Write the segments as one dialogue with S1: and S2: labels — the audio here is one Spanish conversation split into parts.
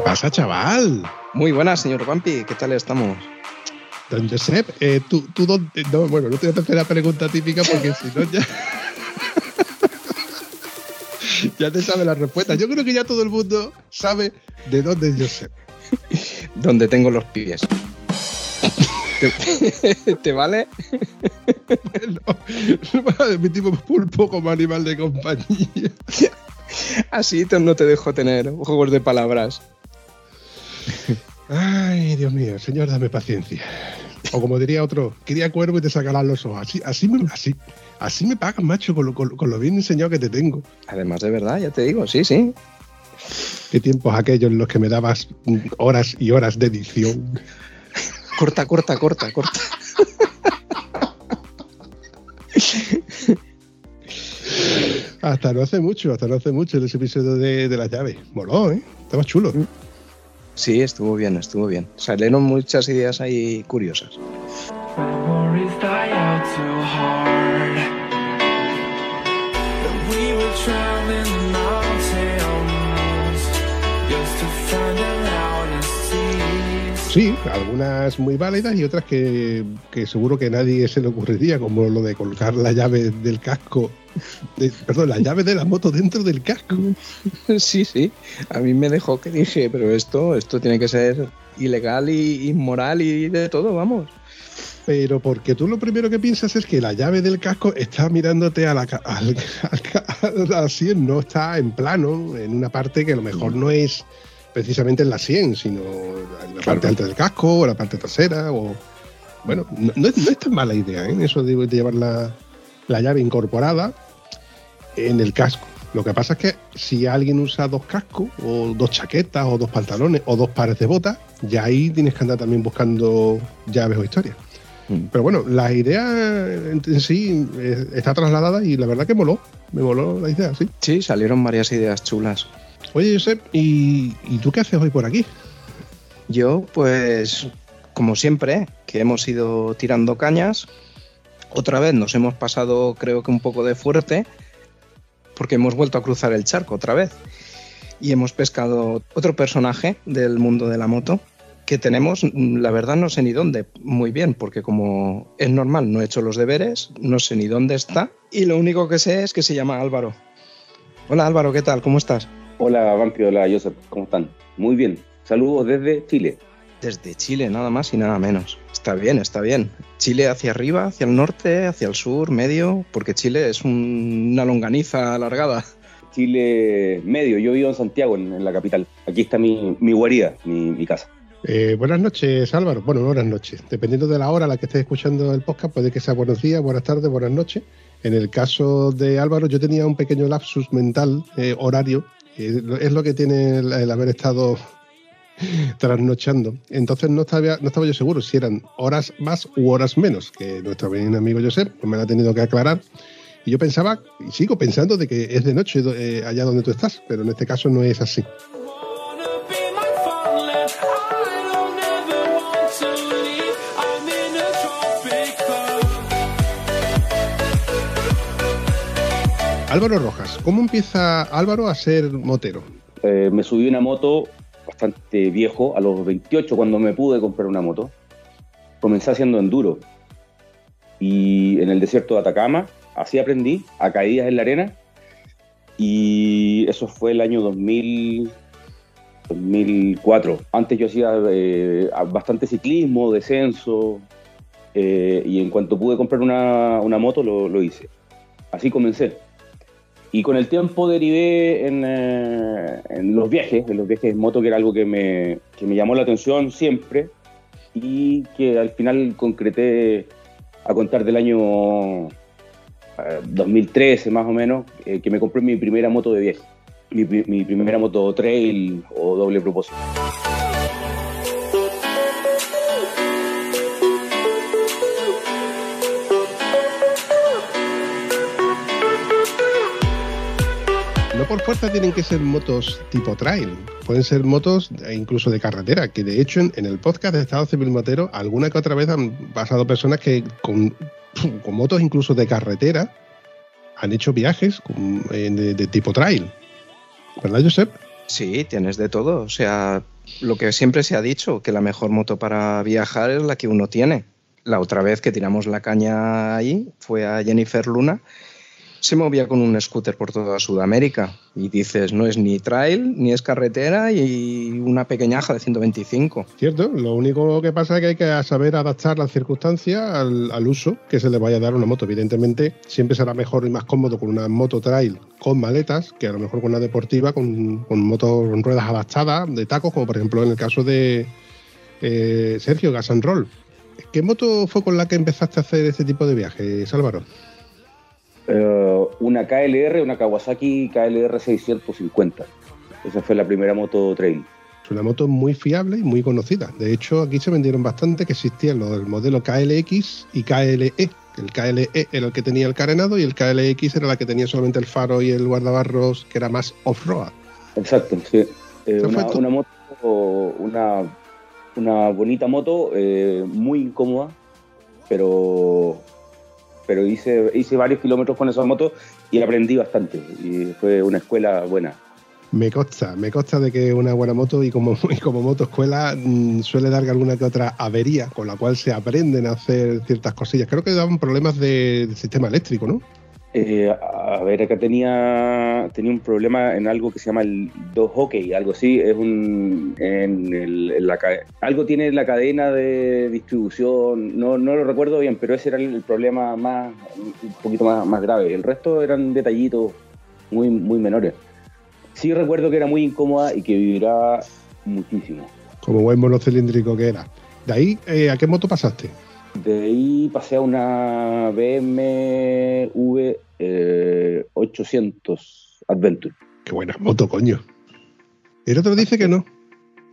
S1: ¿Qué pasa, chaval?
S2: Muy buenas, señor Vampi. ¿Qué tal estamos?
S1: Don Josep, eh, ¿tú, tú dónde? No, bueno, no te voy a hacer la pregunta típica porque si no ya... ya te sabe la respuesta. Yo creo que ya todo el mundo sabe de dónde es Josep.
S2: Donde tengo los pies. ¿Te, ¿Te vale?
S1: no, mi tipo pulpo como animal de compañía.
S2: Así no te dejo tener juegos de palabras.
S1: Ay, Dios mío, señor, dame paciencia. O como diría otro, quería cuervo y te sacarán los ojos. Así, así, me, así, así me pagan, macho, con lo, con, con lo bien enseñado que te tengo.
S2: Además, de verdad, ya te digo, sí, sí.
S1: Qué tiempos aquellos en los que me dabas horas y horas de edición.
S2: Corta, corta, corta, corta.
S1: hasta no hace mucho, hasta no hace mucho ese episodio de, de las llaves. Moló, ¿eh? Estaba chulo.
S2: Sí, estuvo bien, estuvo bien. Salieron muchas ideas ahí curiosas.
S1: Sí, algunas muy válidas y otras que, que, seguro que nadie se le ocurriría, como lo de colocar la llave del casco, de, perdón, la llave de la moto dentro del casco.
S2: Sí, sí, a mí me dejó que dije, pero esto, esto tiene que ser ilegal y inmoral y de todo, vamos.
S1: Pero porque tú lo primero que piensas es que la llave del casco está mirándote a la, al, al, al, sien, no está en plano, en una parte que a lo mejor no es precisamente en la 100, sino en la parte alta del casco o la parte trasera. o Bueno, no, no, es, no es, tan mala idea ¿eh? eso de, de llevar la, la, llave incorporada en el casco. Lo que pasa es que si alguien usa dos cascos, o dos chaquetas, o dos pantalones, o dos pares de botas, ya ahí tienes que andar también buscando llaves o historias. Mm. Pero bueno, la idea en, en sí eh, está trasladada y la verdad que moló, me moló la idea, sí.
S2: Sí, salieron varias ideas chulas.
S1: Oye, Josep, ¿y, ¿y, tú qué haces hoy por aquí?
S2: Yo, pues, como siempre, que hemos ido tirando cañas. Otra vez nos hemos pasado, creo que un poco de fuerte, porque hemos vuelto a cruzar el charco otra vez. Y hemos pescado otro personaje del mundo de la moto, que tenemos, la verdad no sé ni dónde, muy bien, porque como es normal, no he hecho los deberes, no sé ni dónde está, y lo único que sé es que se llama Álvaro. Hola Álvaro, ¿qué tal? ¿Cómo estás?
S3: Hola, Vampi, hola, Joseph, ¿cómo están? Muy bien. Saludos desde Chile.
S2: Desde Chile, nada más y nada menos. Está bien, está bien. Chile hacia arriba, hacia el norte, hacia el sur, medio, porque Chile es un, una longaniza alargada.
S3: Chile medio, yo vivo en Santiago, en, en la capital. Aquí está mi, mi guarida, mi, mi casa.
S1: Eh, buenas noches, Álvaro. Bueno, buenas noches. Dependiendo de la hora a la que estés escuchando el podcast, puede que sea buenos días, buenas tardes, buenas noches. En el caso de Álvaro, yo tenía un pequeño lapsus mental, eh, horario, es lo que tiene el, haber estado trasnochando. Entonces no estaba, no estaba yo seguro si eran horas más u horas menos, que nuestro bien amigo Josep pues me lo ha tenido que aclarar. Y yo pensaba, y sigo pensando, de que es de noche eh, allá donde tú estás, pero en este caso no es así. Álvaro Rojas, ¿cómo empieza Álvaro a ser motero?
S3: Eh, me subí una moto bastante viejo, a los 28 cuando me pude comprar una moto. Comencé haciendo enduro. Y en el desierto de Atacama, así aprendí, a caídas en la arena. Y eso fue el año 2000, 2004. Antes yo hacía eh, bastante ciclismo, descenso. Eh, y en cuanto pude comprar una, una moto, lo, lo hice. Así comencé. Y con el tiempo derivé en, eh, en, los viajes, en los viajes en moto, que era algo que me, que me llamó la atención siempre y que al final concreté a contar del año eh, 2013 más o menos, eh, que me compré mi primera moto de viaje. mi, mi primera moto trail o doble propósito.
S1: Por fuerza tienen que ser motos tipo trail, pueden ser motos incluso de carretera, que de hecho en, el podcast de Estado Civil Motero alguna que otra vez han pasado personas que con, motos incluso de carretera han hecho viajes de, de, tipo trail. ¿Verdad, Josep?
S2: Sí, tienes de todo. O sea, lo que siempre se ha dicho, que la mejor moto para viajar es la que uno tiene. La otra vez que tiramos la caña ahí fue a Jennifer Luna se movía con un scooter por toda Sudamérica. Y dices, no es ni trail, ni es carretera y una pequeñaja de 125.
S1: Cierto, lo único que pasa es que hay que saber adaptar las circunstancias al, uso que se le vaya a dar a una moto. Evidentemente, siempre será mejor y más cómodo con una moto trail con maletas que a lo mejor con una deportiva con, con motos con ruedas adaptadas de tacos, como por ejemplo en el caso de eh, Sergio Gas Roll. ¿Qué moto fue con la que empezaste a hacer este tipo de viajes, Álvaro?
S3: Eh, una KLR, una Kawasaki KLR 650. Esa fue la primera moto trail.
S1: Es una moto muy fiable y muy conocida. De hecho, aquí se vendieron bastante que existían los del modelo KLX y KLE. El KLE era el que tenía el carenado y el KLX era la que tenía solamente el faro y el guardabarros, que era más off-road.
S3: Exacto, sí. Eh, una, moto, una, una bonita moto, eh, muy incómoda, pero pero hice, hice varios kilómetros con esa moto y aprendí bastante. Y fue una escuela buena.
S1: Me consta, me consta de que una buena moto y como, como motoescuela mm, suele dar alguna que otra avería con la cual se aprenden a hacer ciertas cosillas. Creo que daban problemas de, sistema eléctrico, ¿no?
S3: Eh, a ver, acá tenía, tenía un problema en algo que se llama el do hockey, algo así. Es un. En la, algo tiene la cadena de distribución, no, no lo recuerdo bien, pero ese era el problema más un poquito más, más grave. El resto eran detallitos muy, muy menores. Sí recuerdo que era muy incómoda y que vibraba muchísimo.
S1: Como buen monocilíndrico que era. ¿De ahí eh, a qué moto pasaste?
S3: De ahí pasé a una BMW 800 eh, Adventure.
S1: Qué buena moto, coño. El otro dice que no.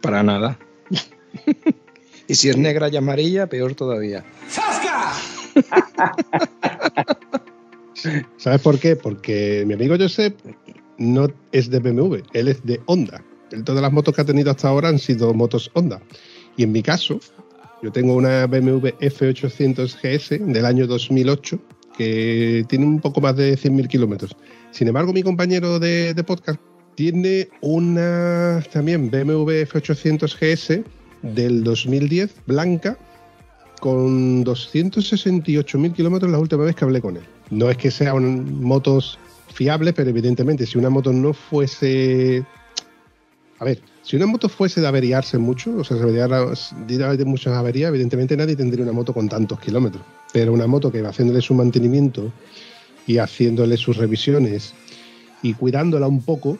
S2: Para nada. y si es negra y amarilla, peor todavía. ¡Sasca!
S1: ¿Sabes por qué? Porque mi amigo Josep no es de BMW, él es de Honda. Todas las motos que ha tenido hasta ahora han sido motos Honda. Y en mi caso, yo tengo una BMW F800 GS del año 2008 que tiene un poco más de 100.000 kilómetros. Sin embargo, mi compañero de, podcast tiene una también BMW F800 GS del 2010 blanca con 268.000 kilómetros la última vez que hablé con él. No es que sean motos fiables, pero evidentemente si una moto no fuese... A ver, si una moto fuese de averiarse mucho, o sea, se averiara de muchas averías, evidentemente nadie tendría una moto con tantos kilómetros. Pero una moto que va haciéndole su mantenimiento y haciéndole sus revisiones y cuidándola un poco,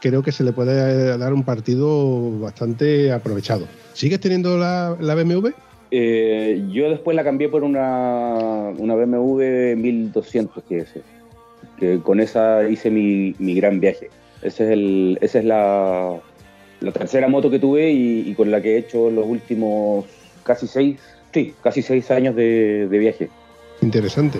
S1: creo que se le puede dar un partido bastante aprovechado. ¿Sigues teniendo la, BMW?
S3: Eh, yo después la cambié por una, una BMW 1200 que que con esa hice mi, mi gran viaje. Ese es el, esa es la, la tercera moto que tuve y, con la que he hecho los últimos casi seis, sí, casi seis años de, viaje.
S1: Interesante.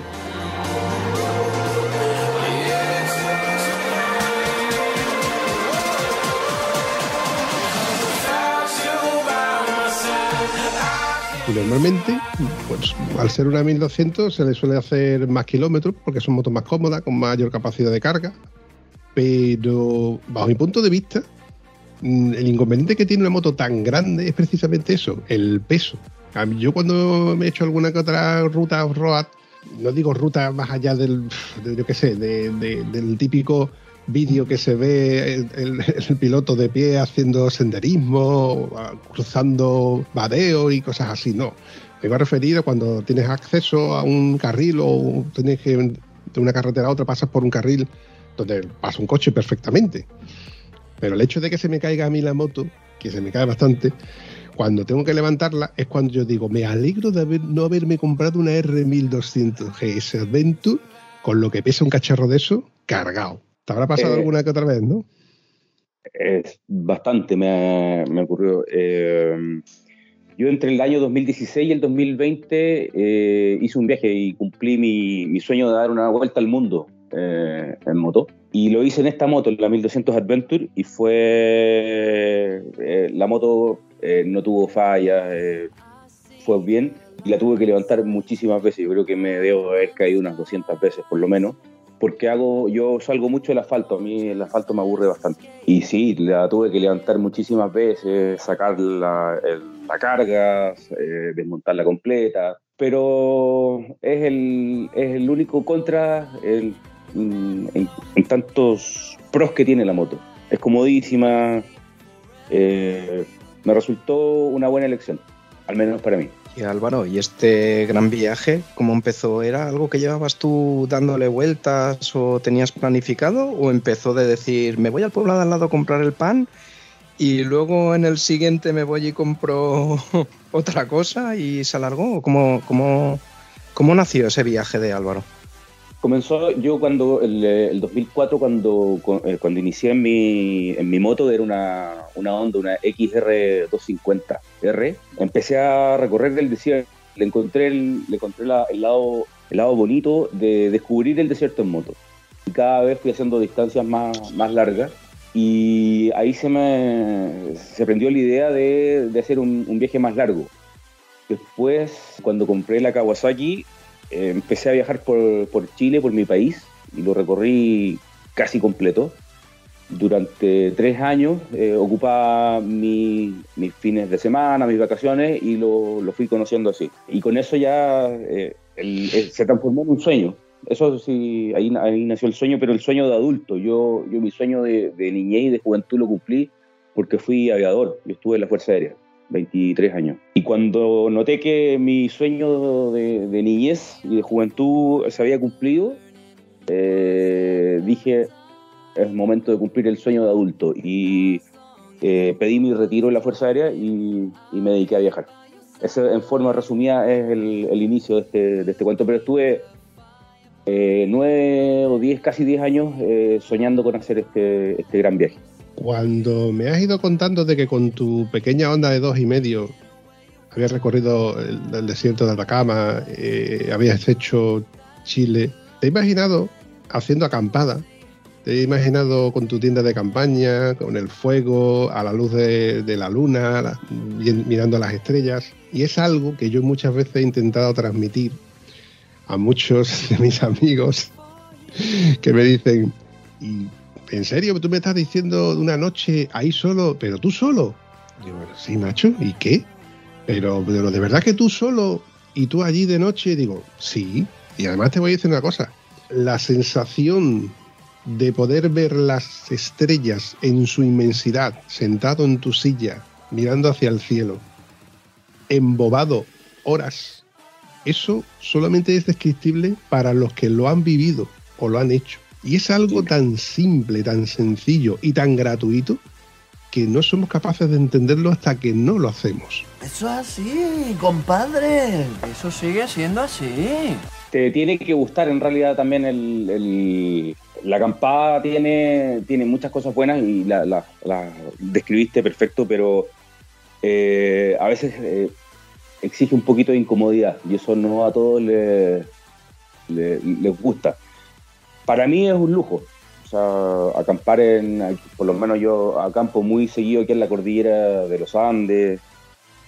S1: Normalmente, pues al ser una 1200 se le suele hacer más kilómetros porque son motos más cómodas, con mayor capacidad de carga. Pero bajo mi punto de vista, el inconveniente que tiene una moto tan grande es precisamente eso, el peso. Yo cuando me he hecho alguna que otra ruta off-road, no digo ruta más allá del, yo qué sé, del típico vídeo que se ve el, piloto de pie haciendo senderismo, cruzando vadeo y cosas así, no. Me voy a referir a cuando tienes acceso a un carril o tienes que de una carretera a otra pasas por un carril donde pasa un coche perfectamente. Pero el hecho de que se me caiga a mí la moto, que se me cae bastante, cuando tengo que levantarla es cuando yo digo, me alegro de haber, no haberme comprado una R1200 GS Adventure con lo que pesa un cacharro de eso cargado. ¿Te habrá pasado eh, alguna que otra vez, no?
S3: Es bastante, me, me ocurrió. Eh, yo entre el año 2016 y el 2020 eh, hice un viaje y cumplí mi, mi, sueño de dar una vuelta al mundo eh, en moto. Y lo hice en esta moto, en la 1200 Adventure, y fue. Eh, la moto eh, no tuvo fallas, eh, fue bien, y la tuve que levantar muchísimas veces. Yo creo que me debo haber caído unas 200 veces por lo menos porque hago, yo salgo mucho del asfalto, a mí el asfalto me aburre bastante. Y sí, la tuve que levantar muchísimas veces, sacar la, la carga, eh, desmontarla completa, pero es el, es el único contra el, en, en, tantos pros que tiene la moto. Es comodísima, eh, me resultó una buena elección, al menos para mí.
S2: Y Álvaro, ¿y este gran viaje, cómo empezó? ¿Era algo que llevabas tú dándole vueltas o tenías planificado? ¿O empezó de decir, me voy al pueblo de al lado a comprar el pan y luego en el siguiente me voy y compro otra cosa y se alargó? ¿Cómo, cómo, cómo nació ese viaje de Álvaro?
S3: Comenzó yo cuando, el, el 2004, cuando, cuando inicié en mi, en mi moto, era una, una Honda, una XR250R. Empecé a recorrer el desierto, le encontré, el, le encontré la, el, lado, el lado bonito de descubrir el desierto en moto. Y cada vez fui haciendo distancias más, más largas. Y ahí se me se prendió la idea de, de hacer un, un viaje más largo. Después, cuando compré la Kawasaki, eh, empecé a viajar por, por, Chile, por mi país, y lo recorrí casi completo. Durante tres años eh, ocupaba mi, mis fines de semana, mis vacaciones, y lo, lo fui conociendo así. Y con eso ya eh, el, el, se transformó en un sueño. Eso sí, ahí, ahí, nació el sueño, pero el sueño de adulto. Yo, yo mi sueño de, de niñez y de juventud lo cumplí porque fui aviador. Yo estuve en la Fuerza Aérea. 23 años. Y cuando noté que mi sueño de, niñez y de juventud se había cumplido, eh, dije, es momento de cumplir el sueño de adulto. Y eh, pedí mi retiro en la Fuerza Aérea y, me dediqué a viajar. Ese, en forma resumida, es el, el inicio de este, de este, cuento. Pero estuve eh, nueve o diez, casi diez años eh, soñando con hacer este, este gran viaje.
S1: Cuando me has ido contando de que con tu pequeña onda de dos y medio habías recorrido el, desierto de Atacama, eh, habías hecho Chile, te he imaginado haciendo acampada, te he imaginado con tu tienda de campaña, con el fuego, a la luz de, la luna, mirando las estrellas, y es algo que yo muchas veces he intentado transmitir a muchos de mis amigos que me dicen, ¿y ¿en serio tú me estás diciendo una noche ahí solo, pero tú solo? Digo, sí, macho, ¿y qué? Pero, pero de verdad que tú solo y tú allí de noche, digo, sí. Y además te voy a decir una cosa, la sensación de poder ver las estrellas en su inmensidad, sentado en tu silla, mirando hacia el cielo, embobado horas, eso solamente es descriptible para los que lo han vivido o lo han hecho. Y es algo tan simple, tan sencillo y tan gratuito que no somos capaces de entenderlo hasta que no lo hacemos.
S4: Eso es así, compadre. Eso sigue siendo así.
S3: Te tiene que gustar en realidad también el, el la acampada tiene, tiene muchas cosas buenas y la, la, la describiste perfecto, pero eh, a veces eh, exige un poquito de incomodidad y eso no a todos les, les, les gusta para mí es un lujo. O sea, acampar en, por lo menos yo acampo muy seguido aquí en la cordillera de los Andes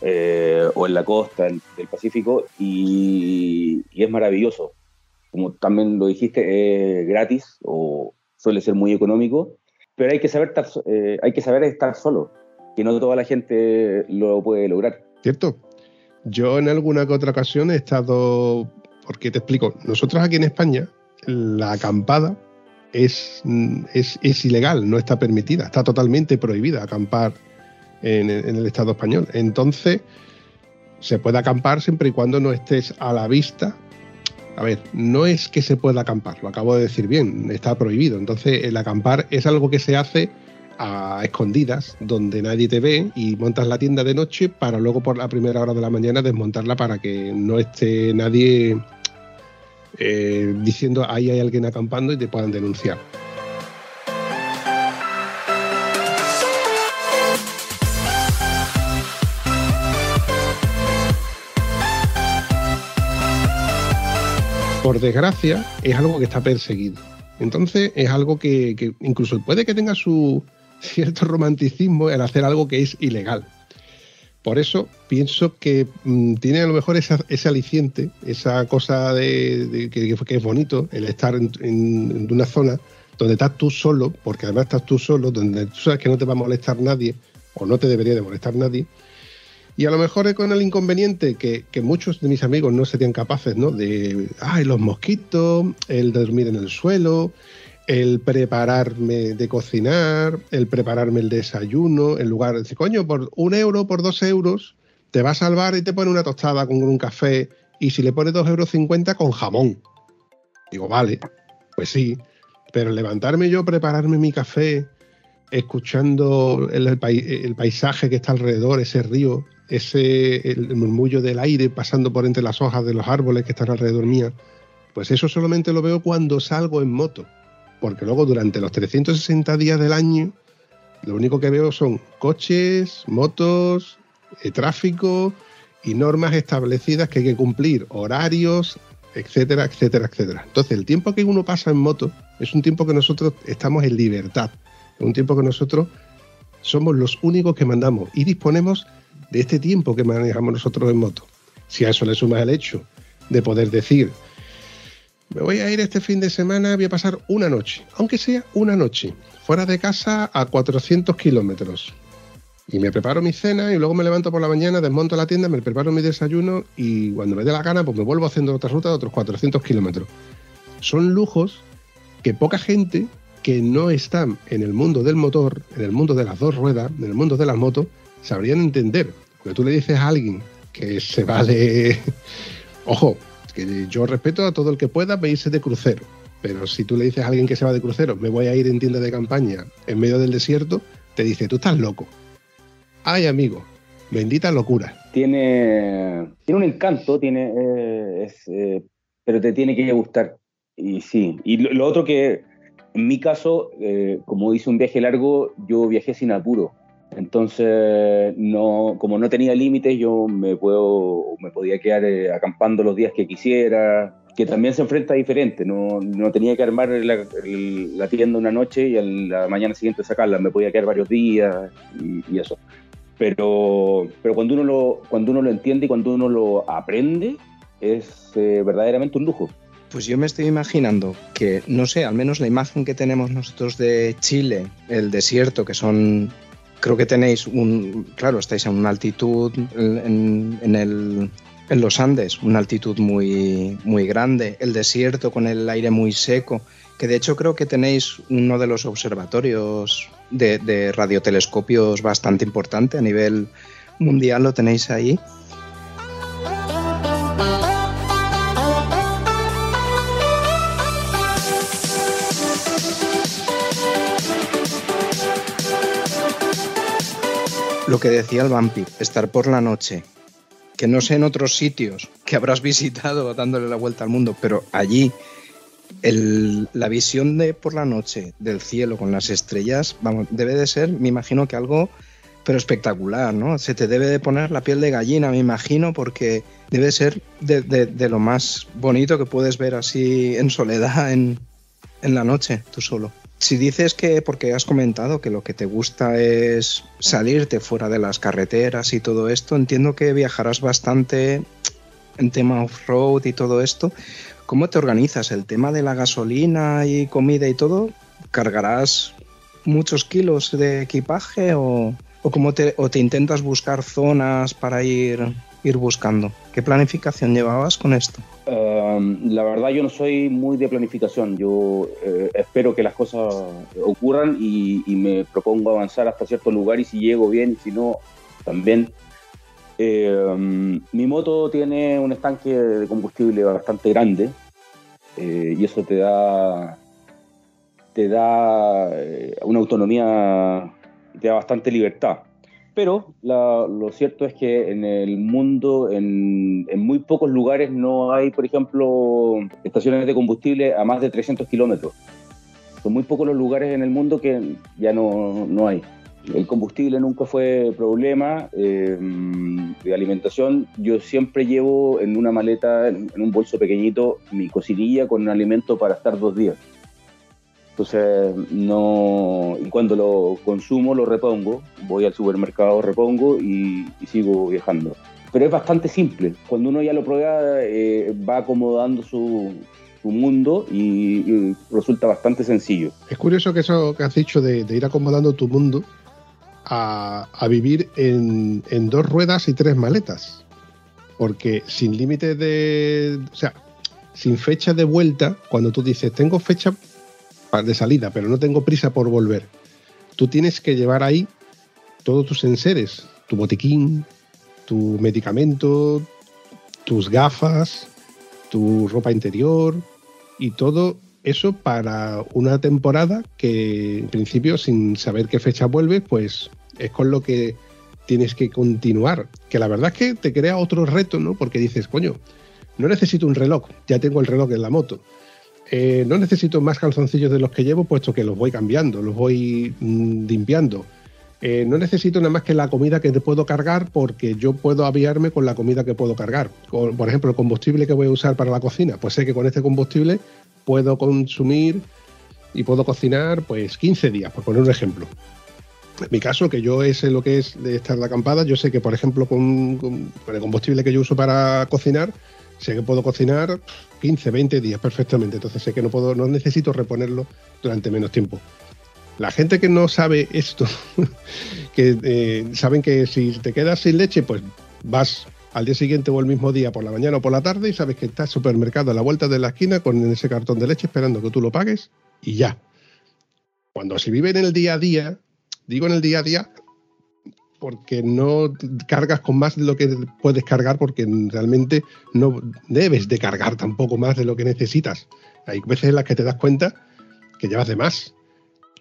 S3: eh, o en la costa del, del Pacífico y, y, es maravilloso. Como también lo dijiste, es gratis o suele ser muy económico, pero hay que saber estar, eh, hay que saber estar solo, que no toda la gente lo puede lograr.
S1: Cierto. Yo en alguna que otra ocasión he estado, porque te explico, nosotros aquí en España la acampada es, es, es, ilegal, no está permitida, está totalmente prohibida acampar en, en, el Estado español. Entonces, se puede acampar siempre y cuando no estés a la vista. A ver, no es que se pueda acampar, lo acabo de decir bien, está prohibido. Entonces, el acampar es algo que se hace a escondidas, donde nadie te ve y montas la tienda de noche para luego por la primera hora de la mañana desmontarla para que no esté nadie eh, diciendo ahí hay alguien acampando y te puedan denunciar. Por desgracia, es algo que está perseguido. Entonces, es algo que, incluso puede que tenga su cierto romanticismo en hacer algo que es ilegal por eso pienso que mm, tiene a lo mejor ese aliciente, esa cosa de, que, es bonito, el estar en, una zona donde estás tú solo, porque además estás tú solo, donde tú sabes que no te va a molestar nadie, o no te debería de molestar nadie. Y a lo mejor es con el inconveniente que, muchos de mis amigos no serían capaces, ¿no? De, ay, los mosquitos, el dormir en el suelo, el prepararme de cocinar, el prepararme el desayuno, en lugar de decir, coño, por un euro, por dos euros, te va a salvar y te pone una tostada con un café y si le pones dos euros cincuenta con jamón. Digo, vale, pues sí, pero levantarme yo, prepararme mi café, escuchando el, paisaje que está alrededor, ese río, ese el murmullo del aire pasando por entre las hojas de los árboles que están alrededor mía, pues eso solamente lo veo cuando salgo en moto porque luego durante los 360 días del año lo único que veo son coches, motos, eh, tráfico y normas establecidas que hay que cumplir, horarios, etcétera, etcétera, etcétera. Entonces, el tiempo que uno pasa en moto es un tiempo que nosotros estamos en libertad, es un tiempo que nosotros somos los únicos que mandamos y disponemos de este tiempo que manejamos nosotros en moto. Si a eso le sumas el hecho de poder decir, me voy a ir este fin de semana, voy a pasar una noche, aunque sea una noche, fuera de casa a 400 kilómetros. Y me preparo mi cena y luego me levanto por la mañana, desmonto la tienda, me preparo mi desayuno y cuando me dé la gana, pues me vuelvo haciendo otra ruta de otros 400 kilómetros. Son lujos que poca gente que no está en el mundo del motor, en el mundo de las dos ruedas, en el mundo de las motos, sabrían entender. Porque tú le dices a alguien que se va de... Ojo, que yo respeto a todo el que pueda irse de crucero, pero si tú le dices a alguien que se va de crucero, me voy a ir en tienda de campaña en medio del desierto, te dice, tú estás loco. Ay, amigo, bendita locura.
S3: Tiene, tiene un encanto, tiene, eh, eh, pero te tiene que gustar. Y sí, y lo, otro que, en mi caso, eh, como hice un viaje largo, yo viajé sin apuro. Entonces, no, como no tenía límites, yo me, puedo, me podía quedar eh, acampando los días que quisiera, que también se enfrenta diferente. No, no tenía que armar la, tienda una noche y a la mañana siguiente sacarla. Me podía quedar varios días y, eso. Pero, pero cuando, uno lo, cuando uno lo entiende y cuando uno lo aprende, es eh, verdaderamente un lujo.
S2: Pues yo me estoy imaginando que, no sé, al menos la imagen que tenemos nosotros de Chile, el desierto, que son creo que tenéis un, claro, estáis en una altitud en, el, en los Andes, una altitud muy, muy grande, el desierto con el aire muy seco, que de hecho creo que tenéis uno de los observatorios de, de radiotelescopios bastante importante a nivel mundial, lo tenéis ahí. Lo que decía el Vampi, estar por la noche, que no sé en otros sitios que habrás visitado dándole la vuelta al mundo, pero allí la visión de por la noche del cielo con las estrellas, vamos, debe de ser, me imagino que algo, pero espectacular, ¿no? Se te debe de poner la piel de gallina, me imagino, porque debe ser de, lo más bonito que puedes ver así en soledad en, en la noche, tú solo. Si dices que, porque has comentado que lo que te gusta es salirte fuera de las carreteras y todo esto, entiendo que viajarás bastante en tema off-road y todo esto. ¿Cómo te organizas? ¿El tema de la gasolina y comida y todo? ¿Cargarás muchos kilos de equipaje o, o, cómo te, o te intentas buscar zonas para ir ir buscando. ¿Qué planificación llevabas con esto?
S3: La verdad yo no soy muy de planificación, yo eh, espero que las cosas ocurran y, me propongo avanzar hasta cierto lugar y si llego bien y si no, también. Mi moto tiene un estanque de combustible bastante grande eh, y eso te da te da eh, una autonomía, te da bastante libertad. Pero lo cierto es que en el mundo, en, muy pocos lugares no hay, por ejemplo, estaciones de combustible a más de 300 kilómetros. Son muy pocos los lugares en el mundo que ya no, no hay. El combustible nunca fue problema. eh, de alimentación, yo siempre llevo en una maleta, en en un bolso pequeñito, mi cocinilla con alimento para estar dos días. Entonces, no. Y cuando lo consumo, lo repongo. Voy al supermercado, repongo y, sigo viajando. Pero es bastante simple. Cuando uno ya lo prueba, eh, va acomodando su, su mundo y, resulta bastante sencillo.
S1: Es curioso que eso que has dicho de, de ir acomodando tu mundo a, a vivir en, en dos ruedas y tres maletas. Porque sin límite de. O sea, sin fecha de vuelta, cuando tú dices, tengo fecha de salida, pero no tengo prisa por volver, tú tienes que llevar ahí todos tus enseres, tu botiquín, tu medicamento, tus gafas, tu ropa interior y todo eso para una temporada que en principio sin saber qué fecha vuelve, pues es con lo que tienes que continuar. Que la verdad es que te crea otro reto, ¿no? Porque dices, coño, no necesito un reloj, ya tengo el reloj en la moto. Eh, no necesito más calzoncillos de los que llevo, puesto que los voy cambiando, los voy mm, limpiando. Eh, no necesito nada más que la comida que te puedo cargar porque yo puedo aviarme con la comida que puedo cargar. Por ejemplo, el combustible que voy a usar para la cocina. Pues sé que con este combustible puedo consumir y puedo cocinar pues 15 días, por poner un ejemplo. En mi caso, que yo sé lo que es de estar de acampada, yo sé que, por ejemplo, con- con el combustible que yo uso para cocinar, sé que puedo cocinar 15, 20 días perfectamente. Entonces sé que no puedo, no necesito reponerlo durante menos tiempo. La gente que no sabe esto, que eh, saben que si te quedas sin leche, pues vas al día siguiente o el mismo día por la mañana o por la tarde y sabes que está el supermercado a la vuelta de la esquina con ese cartón de leche esperando que tú lo pagues y ya. Cuando se vive en el día a día, digo en el día a día porque no cargas con más de lo que puedes cargar porque realmente no debes de cargar tampoco más de lo que necesitas. Hay veces en las que te das cuenta que llevas de más.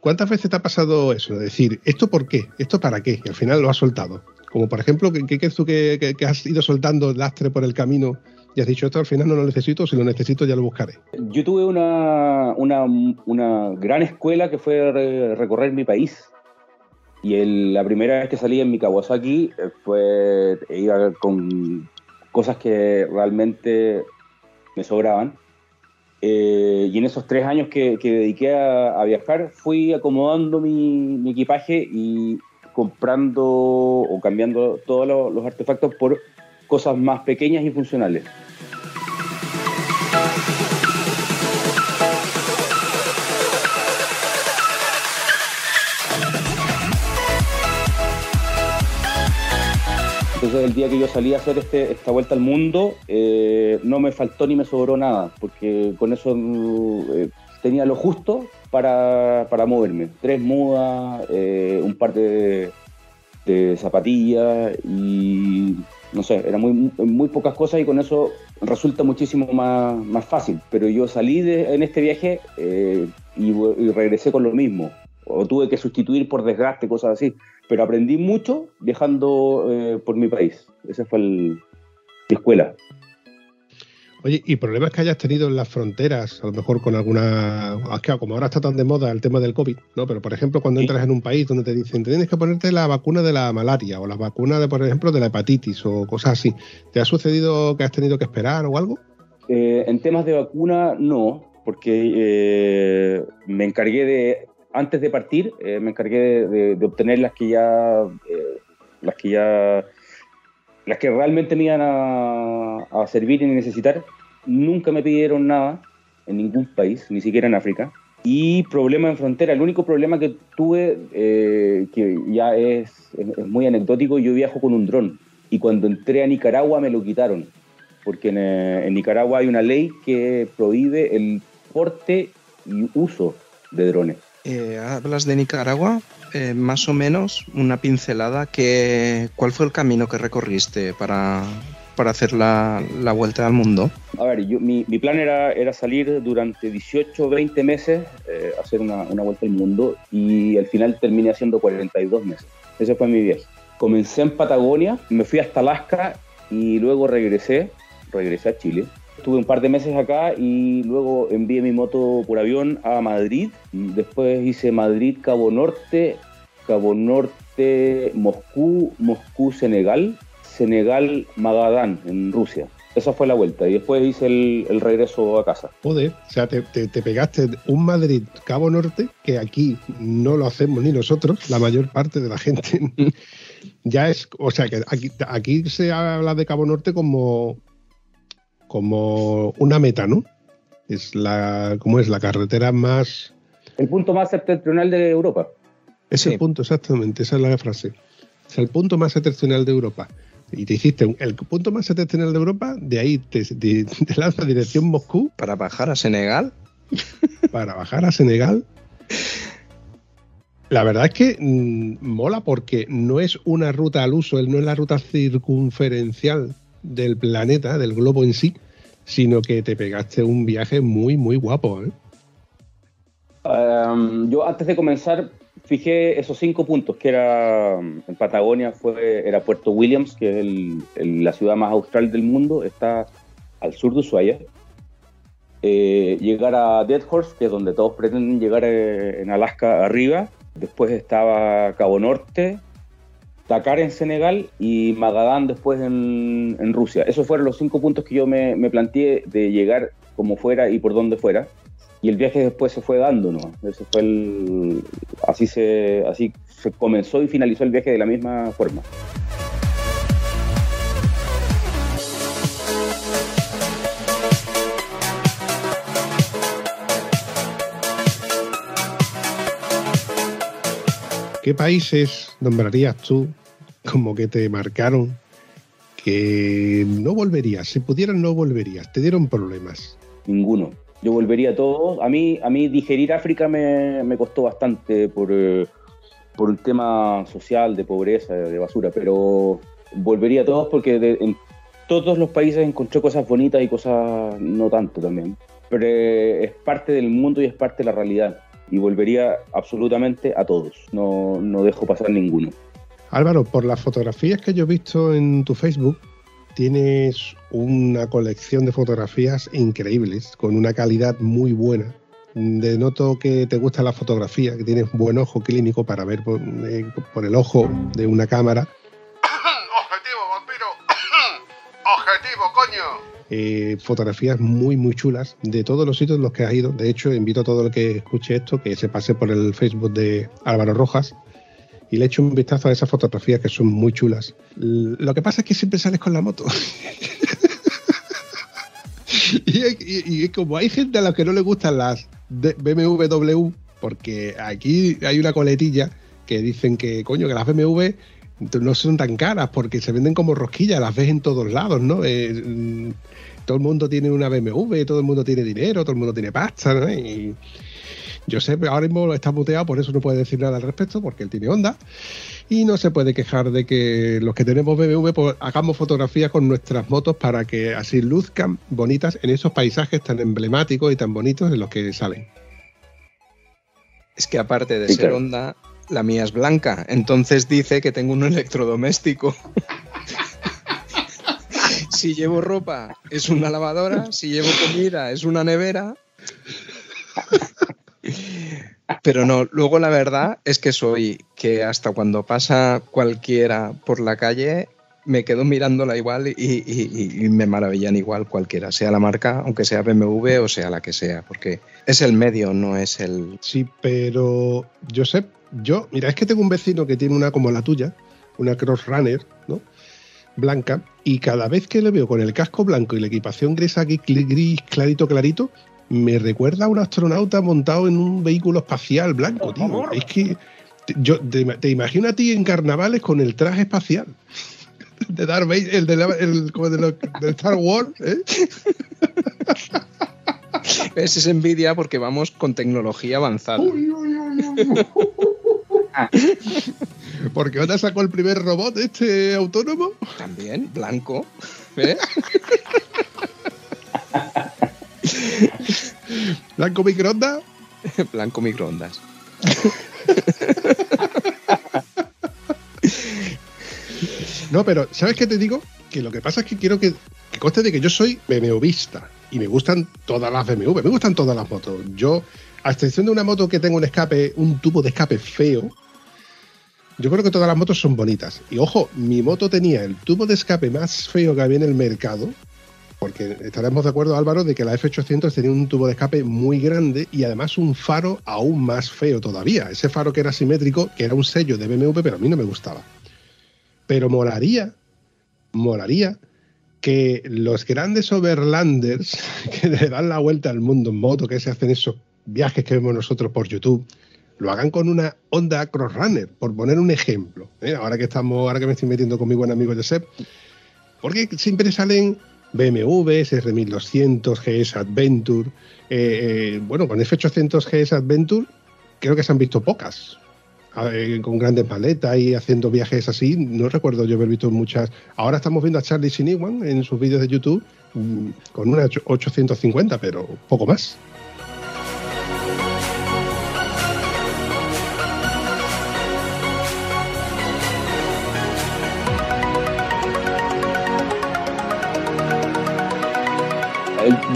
S1: ¿Cuántas veces te ha pasado eso? De decir, ¿esto por qué? ¿Esto para qué? Y al final lo has soltado. Como por ejemplo, ¿qué crees tú que, que- que has ido soltando lastre por el camino y has dicho, esto al final no lo necesito, si lo necesito ya lo buscaré?
S3: Yo tuve una, una, una gran escuela que fue re- recorrer mi país. Y el- la primera vez que salí en mi Kawasaki eh, fue iba con cosas que realmente me sobraban. Eh, y en esos tres años que, que dediqué a, a viajar, fui acomodando mi, mi equipaje y comprando o cambiando todos los, los artefactos por cosas más pequeñas y funcionales. Entonces el día que yo salí a hacer este, esta vuelta al mundo, eh, no me faltó ni me sobró nada, porque con eso eh, tenía lo justo para, para moverme. Tres mudas, eh, un par de, zapatillas y no sé, eran muy, pocas cosas y con eso resulta muchísimo más, más fácil. Pero yo salí en este viaje y regresé con lo mismo. O tuve que sustituir por desgaste, cosas así pero aprendí mucho viajando eh, por mi país. Esa fue el, mi escuela.
S1: Oye, ¿y problemas que hayas tenido en las fronteras? A lo mejor con alguna... es que como ahora está tan de moda el tema del COVID, ¿no? Pero, por ejemplo, cuando entras en un país donde te dicen tienes que ponerte la vacuna de la malaria o la vacuna, de, por ejemplo, de la hepatitis o cosas así, ¿te ha sucedido que has tenido que esperar o algo?
S3: Eh, en temas de vacuna, no, porque eh, me encargué de, antes de partir, eh, me encargué de, obtener las que ya, eh, las que ya, las que realmente me iban a, servir y necesitar. Nunca me pidieron nada en ningún país, ni siquiera en África. Y problema en frontera, el único problema que tuve, eh, que ya es, muy anecdótico, yo viajo con un dron. Y cuando entré a Nicaragua me lo quitaron porque en, eh, en Nicaragua hay una ley que prohíbe el porte y uso de drones.
S2: Eh, hablas de Nicaragua, eh, más o menos una pincelada. Que, ¿Cuál fue el camino que recorriste para, para hacer la, la vuelta al mundo?
S3: A ver, yo, mi, mi plan era, era salir durante 18 20 meses, eh, hacer una, una vuelta al mundo y al final terminé haciendo 42 meses. Ese fue mi viaje. Comencé en Patagonia, me fui hasta Alaska y luego regresé, regresé a Chile. Estuve un par de meses acá y luego envié mi moto por avión a Madrid. Después hice Madrid-Cabo Norte Cabo Norte, Moscú, Moscú, Senegal, Senegal, Magadán, en Rusia. Esa fue la vuelta y después hice el, el regreso a casa.
S1: Joder, o sea, te, te- te pegaste un Madrid-Cabo Norte que aquí no lo hacemos ni nosotros, la mayor parte de la gente. ya es, o sea, que aquí, aquí se habla de Cabo Norte como, como una meta, ¿no? Es la, ¿cómo es? La carretera más...
S3: El punto más septentrional de Europa.
S1: Es el punto, exactamente, esa es la frase. Es el punto más septentrional de Europa. Y te hiciste un- el punto más septentrional de Europa, de ahí te, te, te lanzas dirección Moscú
S2: Para bajar a Senegal,
S1: para bajar a Senegal. La verdad es que mm, mola porque no es una ruta al uso, no es la ruta circunferencial del planeta, del globo en sí, sino que te pegaste un viaje muy, muy guapo. ¿eh?
S3: Um, yo antes de comenzar fijé esos cinco puntos, que era um, en Patagonia fue, era Puerto Williams, que es la ciudad más austral del mundo, está al sur de Ushuaia. Eh, llegar a Dead Horse, que es donde todos pretenden llegar eh, en Alaska arriba. Después estaba Cabo Norte, Dakar en Senegal y Magadán después en, Rusia. Esos fueron los cinco puntos que yo me, me planteé de llegar como fuera y por donde fuera. Y el viaje después se fue dando, ¿no? Ese fue el, así, se, así se comenzó y finalizó el viaje de la misma forma.
S1: ¿Qué países nombrarías tú como que te marcaron que no volverías? Si pudieras, no volverías. Te dieron problemas.
S3: Ninguno. Yo volvería a todos. A mí, a mí digerir África me, costó bastante por, eh, por tema social, de pobreza, de basura, pero volvería a todos porque en todos los países encontré cosas bonitas y cosas no tanto también. Pero eh, es parte del mundo y es parte de la realidad. Y volvería absolutamente a todos. No, no dejo pasar ninguno.
S1: Álvaro, por las fotografías que yo he visto en tu Facebook, tienes una colección de fotografías increíbles, con una calidad muy buena. Denoto que te gusta la fotografía, que tienes buen ojo clínico para ver por, eh, por el ojo de una cámara.
S5: Objetivo, vampiro. Objetivo, coño.
S1: Eh, fotografías muy, muy chulas de todos los sitios en los que has ido. De hecho, invito a todo el que escuche esto que se pase por el Facebook de Álvaro Rojas y le eche un vistazo a esas fotografías que son muy chulas. Lo que pasa es que siempre sales con la moto. y, y- como hay gente a la que no le gustan las BMW porque aquí hay una coletilla que dicen que, coño, que las BMW no son tan caras porque se venden como rosquillas, las ves en todos lados, ¿no? Eh, mm, todo el mundo tiene una BMW, todo el mundo tiene dinero, todo el mundo tiene pasta, ¿no? Yo sé, ahora mismo está muteado, por eso no puede decir nada al respecto, porque él tiene onda. Y no se puede quejar de que los que tenemos BMW pues, hagamos fotografías con nuestras motos para que así luzcan bonitas en esos paisajes tan emblemáticos y tan bonitos en los que salen.
S2: es que aparte de
S3: Sí,
S2: ser
S3: claro.
S2: Honda, la mía es blanca. Entonces dice que tengo un electrodoméstico. si llevo ropa, es una lavadora. Si llevo comida, es una nevera. Pero no, luego la verdad es que soy que hasta cuando pasa cualquiera por la calle me quedo mirándola igual y, me maravillan igual cualquiera, sea la marca, aunque sea BMW o sea la que sea, porque es el medio, no es el...
S1: Sí, pero Josep, yo, mira, es que tengo un vecino que tiene una como la tuya, una Cross Runner, ¿no? Blanca, y cada vez que le veo con el casco blanco y la equipación gris aquí, gris, clarito, clarito, me recuerda a un astronauta montado en un vehículo espacial blanco, tío. Es que te- yo te, te imagino a ti en carnavales con el traje espacial. De Darth Vader, el de, la- el- como de, lo- de Star Wars, ¿eh?
S2: Es, es envidia porque vamos con tecnología avanzada.
S1: Porque ahora sacó el primer robot este autónomo.
S2: También, blanco. ¿eh?
S1: Blanco microondas.
S2: blanco microondas.
S1: No, pero ¿sabes qué te digo? Que lo que pasa es que quiero que, que conste de que yo soy BMWista y me gustan todas las BMW, me gustan todas las motos. Yo, a excepción de una moto que tenga un escape, un tubo de escape feo, yo creo que todas las motos son bonitas. Y ojo, mi moto tenía el tubo de escape más feo que había en el mercado, porque estaremos de acuerdo, Álvaro, de que la F800 tenía un tubo de escape muy grande y además un faro aún más feo todavía. Ese faro que era simétrico, que era un sello de BMW, pero a mí no me gustaba. Pero molaría, molaría que los grandes overlanders que le dan la vuelta al mundo en moto, que se hacen esos viajes que vemos nosotros por YouTube, lo hagan con una Honda Crossrunner, por poner un ejemplo. ¿eh? Ahora que estamos, ahora que me estoy metiendo con mi buen amigo Josep, porque siempre salen BMWs, R1200, GS Adventure. Eh, eh, bueno, con F800 GS Adventure creo que se han visto pocas. con grandes maletas y haciendo viajes así, no recuerdo yo haber visto muchas. Ahora estamos viendo a Charlie Siniwan en sus vídeos de YouTube mm, con una 850, pero poco más.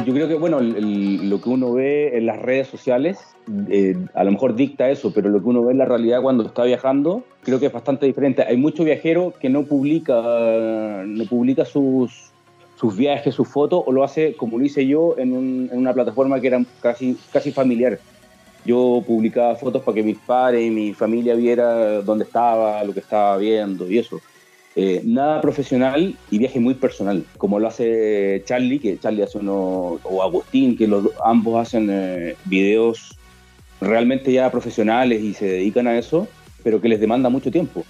S3: Yo creo que, bueno, lo que uno ve en las redes sociales, eh, a lo mejor dicta eso, pero lo que uno ve en la realidad cuando está viajando, creo que es bastante diferente. Hay muchos viajeros que no publica, no publica sus, sus viajes, sus fotos, o lo hace como lo hice yo en, en una plataforma que era casi, casi familiar. Yo publicaba fotos para que mis padres y mi familia viera dónde estaba, lo que estaba viendo y eso. Eh, nada profesional y viaje muy personal, como lo hace Charlie, que Charlie hace uno, o Agustín, que los, ambos hacen eh, videos realmente ya profesionales y se dedican a eso, pero que les demanda mucho tiempo.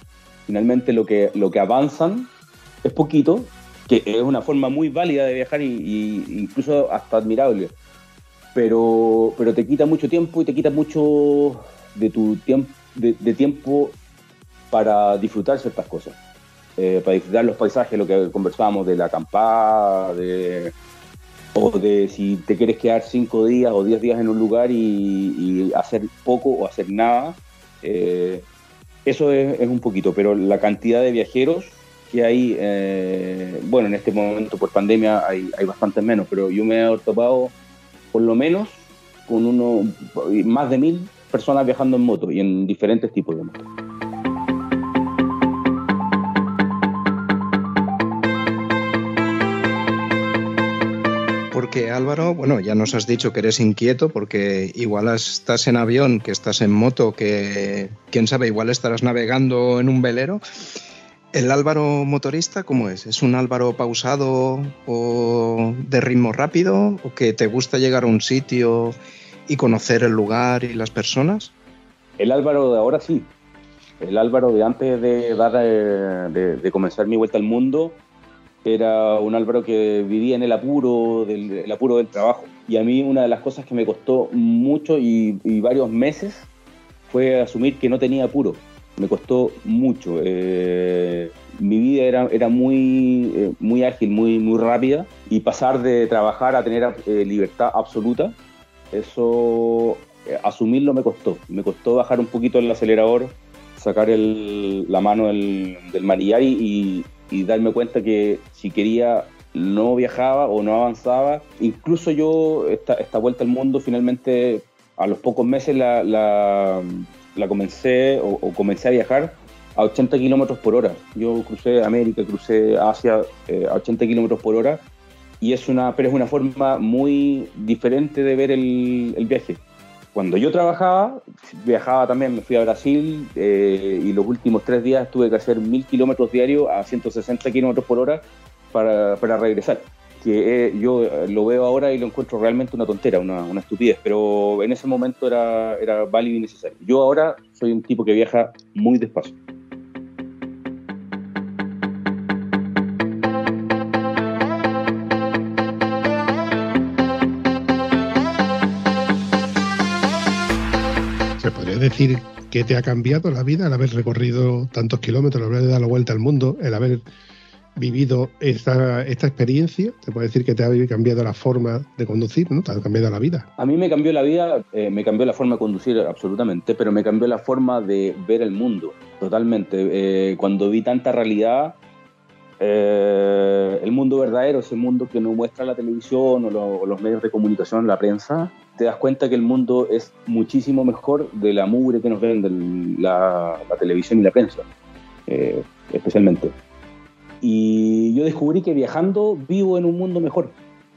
S3: Finalmente lo que, lo que avanzan es poquito, que es una forma muy válida de viajar y, incluso hasta admirable, pero, pero te quita mucho tiempo y te quita mucho de tu tiempo, de tiempo para disfrutar ciertas cosas. Eh, para disfrutar los paisajes, lo que conversábamos de la acampada, de, o de si te quieres quedar cinco días o diez días en un lugar y, hacer poco o hacer nada. Eh, eso es, un poquito, pero la cantidad de viajeros que hay, eh, bueno, en este momento por pandemia hay, hay bastantes menos, pero yo me he topado por lo menos con uno, más de mil personas viajando en moto y en diferentes tipos de motos.
S2: Porque Álvaro, bueno, ya nos has dicho que eres inquieto porque igual estás en avión, que estás en moto, que quién sabe, igual estarás navegando en un velero. ¿El Álvaro motorista cómo es? ¿Es un Álvaro pausado o de ritmo rápido? ¿O que te gusta llegar a un sitio y conocer el lugar y las personas?
S3: El Álvaro de ahora sí. El Álvaro de antes de, eh, de comenzar mi vuelta al mundo era un Álvaro que vivía en el apuro del, apuro del trabajo. Y a mí una de las cosas que me costó mucho y, varios meses fue asumir que no tenía apuro. Me costó mucho. Eh, mi vida era, era muy, eh, muy ágil, muy, muy rápida y pasar de trabajar a tener eh, libertad absoluta, eso asumirlo me costó. Me costó bajar un poquito el acelerador, sacar la mano del, del manillar y, y darme cuenta que si quería no viajaba o no avanzaba. Incluso yo esta, esta vuelta al mundo finalmente a los pocos meses la, la, comencé o, comencé a viajar a 80 kilómetros por hora. Yo crucé América, crucé Asia eh, a 80 kilómetros por hora y es una, pero es una forma muy diferente de ver el, el viaje. Cuando yo trabajaba, viajaba también, me fui a Brasil eh, y los últimos tres días tuve que hacer mil kilómetros diarios a 160 kilómetros por hora para, para regresar. Que eh, yo lo veo ahora y lo encuentro realmente una tontera, una, una, estupidez, pero en ese momento era, era válido y necesario. Yo ahora soy un tipo que viaja muy despacio.
S1: Decir que te ha cambiado la vida el haber recorrido tantos kilómetros, el haber dado la vuelta al mundo, el haber vivido esta, experiencia? ¿Te puede decir que te ha cambiado la forma de conducir? ¿no? ¿Te ha cambiado la vida?
S3: A mí me cambió la vida, eh, me cambió la forma de conducir absolutamente, pero me cambió la forma de ver el mundo totalmente. Eh, cuando vi tanta realidad eh, el mundo verdadero, ese mundo que nos muestra la televisión o los medios de comunicación, la prensa, te das cuenta que el mundo es muchísimo mejor de la mugre que nos ven la, la televisión y la prensa, eh, especialmente. Y yo descubrí que viajando vivo en un mundo mejor,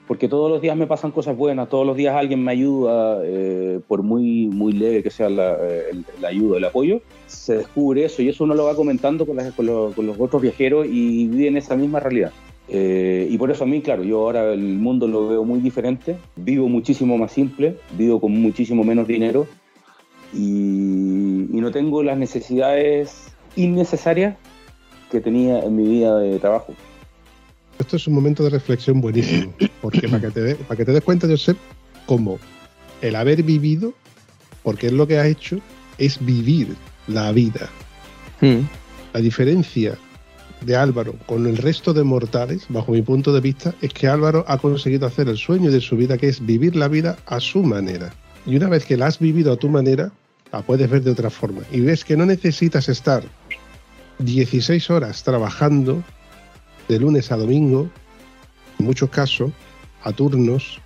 S3: porque todos los días me pasan cosas buenas, todos los días alguien me ayuda, eh, por muy, muy leve que sea la, eh, el- la ayuda, el apoyo, se descubre eso y eso uno lo va comentando con, las- con los, con los otros viajeros y viven esa misma realidad. Eh, y por eso a mí, claro, yo ahora el mundo lo veo muy diferente, vivo muchísimo más simple, vivo con muchísimo menos dinero y, y no tengo las necesidades innecesarias que tenía en mi vida de trabajo.
S1: Esto es un momento de reflexión buenísimo, porque para que te, de- para que te des cuenta, Josep, como el haber vivido, porque es lo que has hecho, es vivir la vida.
S2: Mm.
S1: La diferencia de Álvaro con el resto de mortales, bajo mi punto de vista, es que Álvaro ha conseguido hacer el sueño de su vida, que es vivir la vida a su manera. Y una vez que la has vivido a tu manera, la puedes ver de otra forma. Y ves que no necesitas estar 16 horas trabajando de lunes a domingo, en muchos casos, a turnos,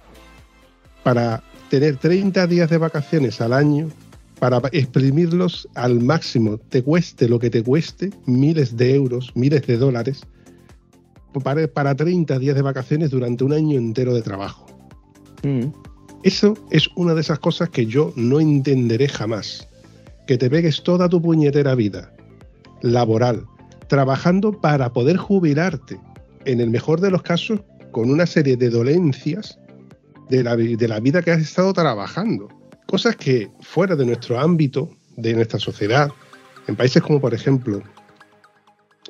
S1: para tener 30 días de vacaciones al año, para exprimirlos al máximo, te cueste lo que te cueste, miles de euros, miles de dólares, para, para 30 días de vacaciones durante un año entero de trabajo.
S2: Mm.
S1: Eso es una de esas cosas que yo no entenderé jamás. Que te pegues toda tu puñetera vida laboral, trabajando para poder jubilarte, en el mejor de los casos, con una serie de dolencias de la, de la vida que has estado trabajando. Cosas que fuera de nuestro ámbito, de nuestra sociedad, en países como por ejemplo,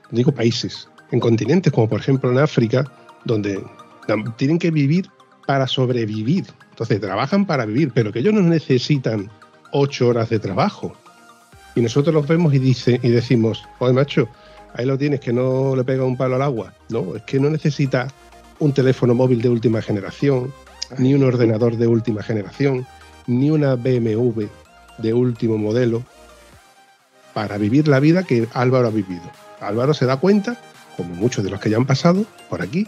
S1: digo países, en continentes como por ejemplo en África, donde tienen que vivir para sobrevivir. Entonces trabajan para vivir, pero que ellos no necesitan ocho horas de trabajo. Y nosotros los vemos y, dice, y decimos, oye macho, ahí lo tienes, que no le pega un palo al agua. No, es que no necesita un teléfono móvil de última generación, ni un ordenador de última generación, ni una BMW de último modelo para vivir la vida que Álvaro ha vivido. Álvaro se da cuenta, como muchos de los que ya han pasado por aquí,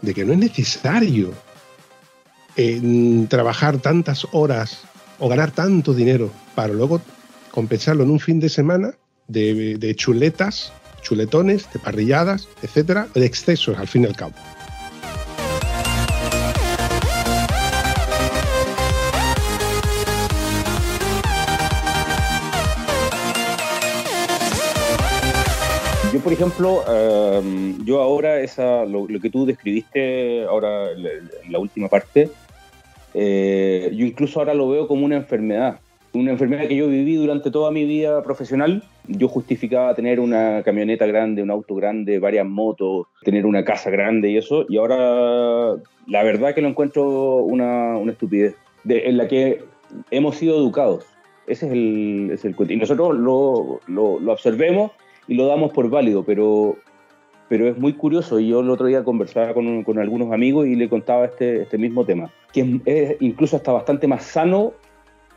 S1: de que no es necesario eh, trabajar tantas horas o ganar tanto dinero para luego compensarlo en un fin de semana de, de chuletas, chuletones, de parrilladas, etcétera, de excesos al fin y al cabo.
S3: Por ejemplo, eh, yo ahora, esa, lo, lo que tú describiste ahora en la, la última parte, eh, yo incluso ahora lo veo como una enfermedad. Una enfermedad que yo viví durante toda mi vida profesional. Yo justificaba tener una camioneta grande, un auto grande, varias motos, tener una casa grande y eso. Y ahora la verdad que lo encuentro una, una estupidez de- en la que hemos sido educados. Ese es el, es el. Y nosotros lo, lo, lo observemos y lo damos por válido, pero, pero es muy curioso. Y yo el otro día conversaba con, con algunos amigos y le contaba este, este mismo tema, que es, incluso hasta bastante más sano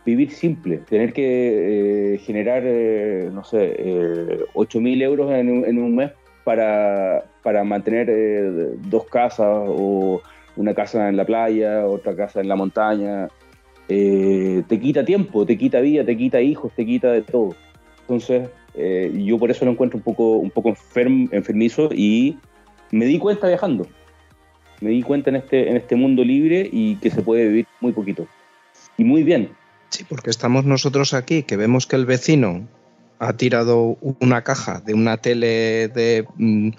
S3: vivir simple, tener que eh, generar, eh, no sé, eh, 8.000 euros en un, en un mes para, para mantener eh, dos casas o una casa en la playa, otra casa en la montaña. Eh, te quita tiempo, te quita vida, te quita hijos, te quita de todo. Entonces, eh, yo por eso lo encuentro un poco, un poco enferm- enfermizo y me di cuenta viajando. Me di cuenta en este, en este mundo libre y que se puede vivir muy poquito. Y muy bien.
S2: Sí, porque estamos nosotros aquí, que vemos que el vecino ha tirado una caja de una tele de mm,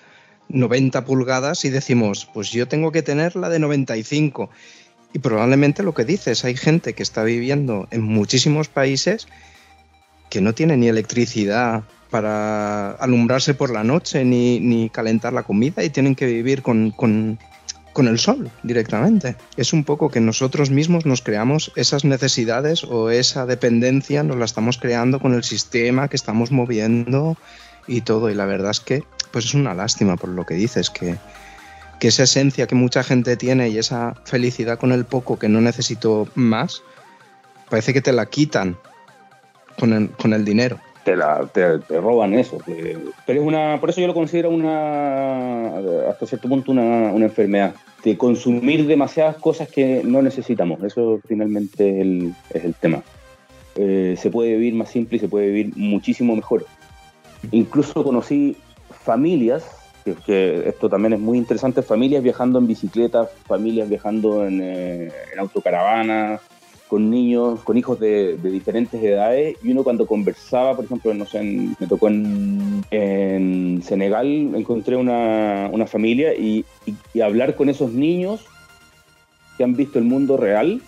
S2: 90 pulgadas y decimos, pues yo tengo que tener la de 95. Y probablemente lo que dices, hay gente que está viviendo en muchísimos países que no tiene ni electricidad para alumbrarse por la noche ni, ni calentar la comida y tienen que vivir con, con, con el sol directamente. Es un poco que nosotros mismos nos creamos esas necesidades o esa dependencia, nos la estamos creando con el sistema que estamos moviendo y todo. Y la verdad es que pues es una lástima por lo que dices, que, que esa esencia que mucha gente tiene y esa felicidad con el poco que no necesito más, parece que te la quitan con el, con el dinero.
S3: te, la, te, te roban eso. Pero es una, por eso yo lo considero una, hasta cierto punto una, una enfermedad. De consumir demasiadas cosas que no necesitamos. Eso finalmente es el, tema. Eh, se puede vivir más simple y se puede vivir muchísimo mejor. Incluso conocí familias, que, esto también es muy interesante, familias viajando en bicicleta, familias viajando en, eh, en autocaravana, con niños, con hijos de, de diferentes edades, y uno cuando conversaba, por ejemplo, no sé, en- me tocó en, en Senegal, encontré una, una familia y, y- y hablar con esos niños que han visto el mundo real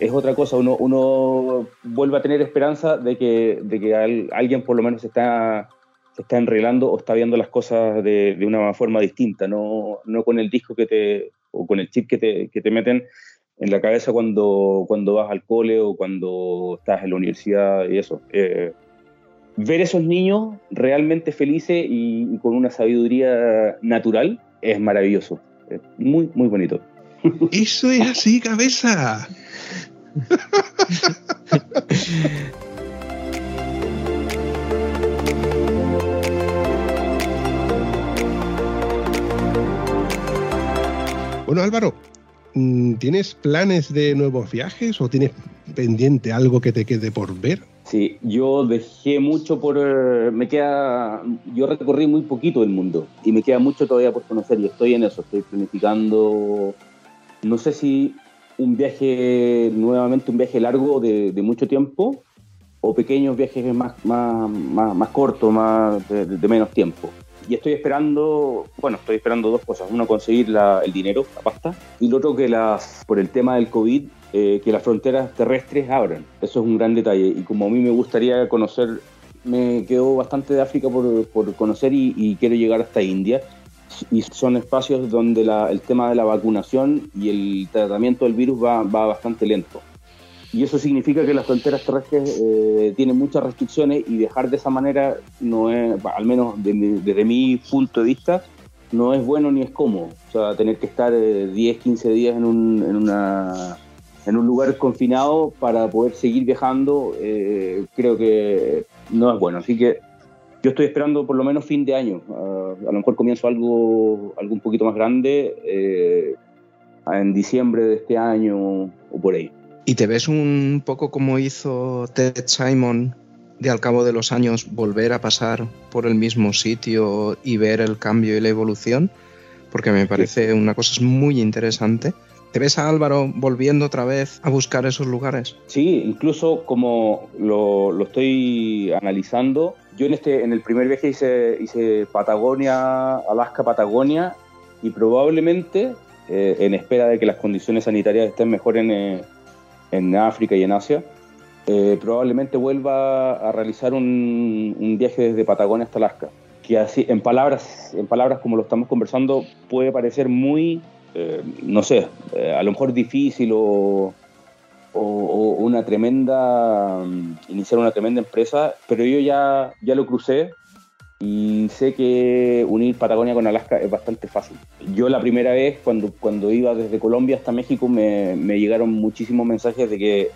S3: es otra cosa, uno, uno vuelve a tener esperanza de que, de que al- alguien por lo menos está, se está enreglando o está viendo las cosas de, de una forma distinta, no, no con el disco que te, o con el chip que te, que te meten en la cabeza cuando, cuando vas al cole o cuando estás en la universidad y eso. Eh, ver esos niños realmente felices y, y con una sabiduría natural es maravilloso. Es muy, muy bonito.
S1: Eso es así, cabeza. Bueno, Álvaro, ¿tienes planes de nuevos viajes o tienes pendiente algo que te quede por ver?
S3: Sí, yo dejé mucho por... eh, Me queda... Yo recorrí muy poquito el mundo y me queda mucho todavía por conocer y estoy en eso, estoy planificando... No sé si un viaje, nuevamente un viaje largo de, mucho tiempo o pequeños viajes más, más, más, más cortos, más de menos tiempo. Y estoy esperando, bueno, estoy esperando dos cosas. Uno, conseguir la- el dinero, la pasta, y lo otro, que las, por el tema del COVID, eh, que las fronteras terrestres abran. Eso es un gran detalle. Y como a mí me gustaría conocer, me quedó bastante de África por, por conocer y, y quiero llegar hasta India. Y son espacios donde la- el tema de la vacunación y el tratamiento del virus va, va bastante lento. Y eso significa que las fronteras terrestres eh, tienen muchas restricciones y viajar de esa manera no es, al menos de mi- desde mi punto de vista, no es bueno ni es cómodo. O sea, tener que estar eh, 10, 15 días en un, en una, en un lugar confinado para poder seguir viajando, eh, creo que no es bueno. Así que yo estoy esperando por lo menos fin de año. Ah, a lo mejor comienzo algo, algo un poquito más grande eh, en diciembre de este año o por ahí.
S2: ¿Y te ves un poco como hizo Ted Simon de al cabo de los años volver a pasar por el mismo sitio y ver el cambio y la evolución? Porque me parece una cosa muy interesante. ¿Te ves a Álvaro volviendo otra vez a buscar esos lugares?
S3: Sí, incluso como lo, lo estoy analizando, yo en este en el primer viaje hice, hice Patagonia, Alaska, Patagonia, y probablemente, eh, en espera de que las condiciones sanitarias estén mejor en, eh, en África y en Asia, eh, probablemente vuelva a realizar un, un viaje desde Patagonia hasta Alaska. Que así, en palabras, en palabras como lo estamos conversando, puede parecer muy, eh, no sé, eh, a lo mejor difícil o, o, o una tremenda, mm, iniciar una tremenda empresa, pero yo ya, ya lo crucé y sé que unir Patagonia con Alaska es bastante fácil. Yo la primera vez, cuando, cuando iba desde Colombia hasta México, me, llegaron muchísimos mensajes de que,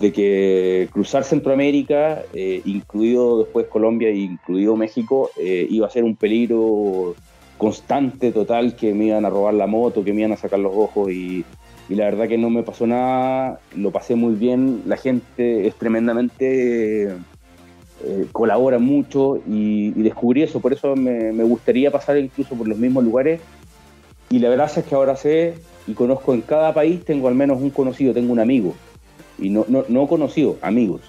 S3: de que cruzar Centroamérica, eh, incluido después Colombia e incluido México, eh, iba a ser un peligro constante, total, que me iban a robar la moto, que me iban a sacar los ojos y la verdad que no me pasó nada, lo pasé muy bien, la gente es tremendamente, eh, colabora mucho y, descubrí eso, por eso me, gustaría pasar incluso por los mismos lugares y la verdad es que ahora sé y conozco en cada país, tengo al menos un conocido, tengo un amigo y no, no, no conocido, amigos.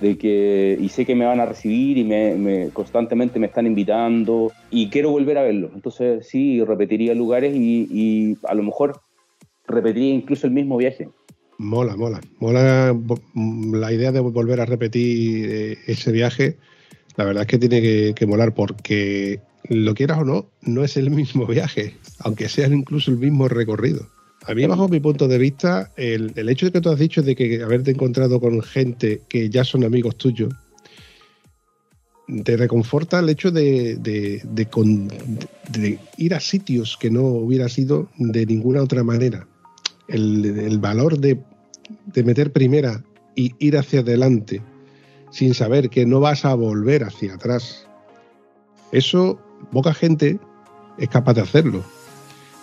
S3: De que, y sé que me van a recibir y me, me- constantemente me están invitando y quiero volver a verlos. Entonces sí, repetiría lugares y a lo mejor repetiría incluso el mismo viaje.
S1: Mola, mola. Mola la idea de volver a repetir eh, ese viaje. La verdad es que tiene que, molar porque, lo quieras o no, no es el mismo viaje, aunque sea incluso el mismo recorrido. A mí, bajo mi punto de vista, el, hecho de que tú has dicho de que haberte encontrado con gente que ya son amigos tuyos, te reconforta el hecho de ir a sitios que no hubiera sido de ninguna otra manera. El, valor de, meter primera y ir hacia adelante sin saber que no vas a volver hacia atrás. Eso, poca gente es capaz de hacerlo.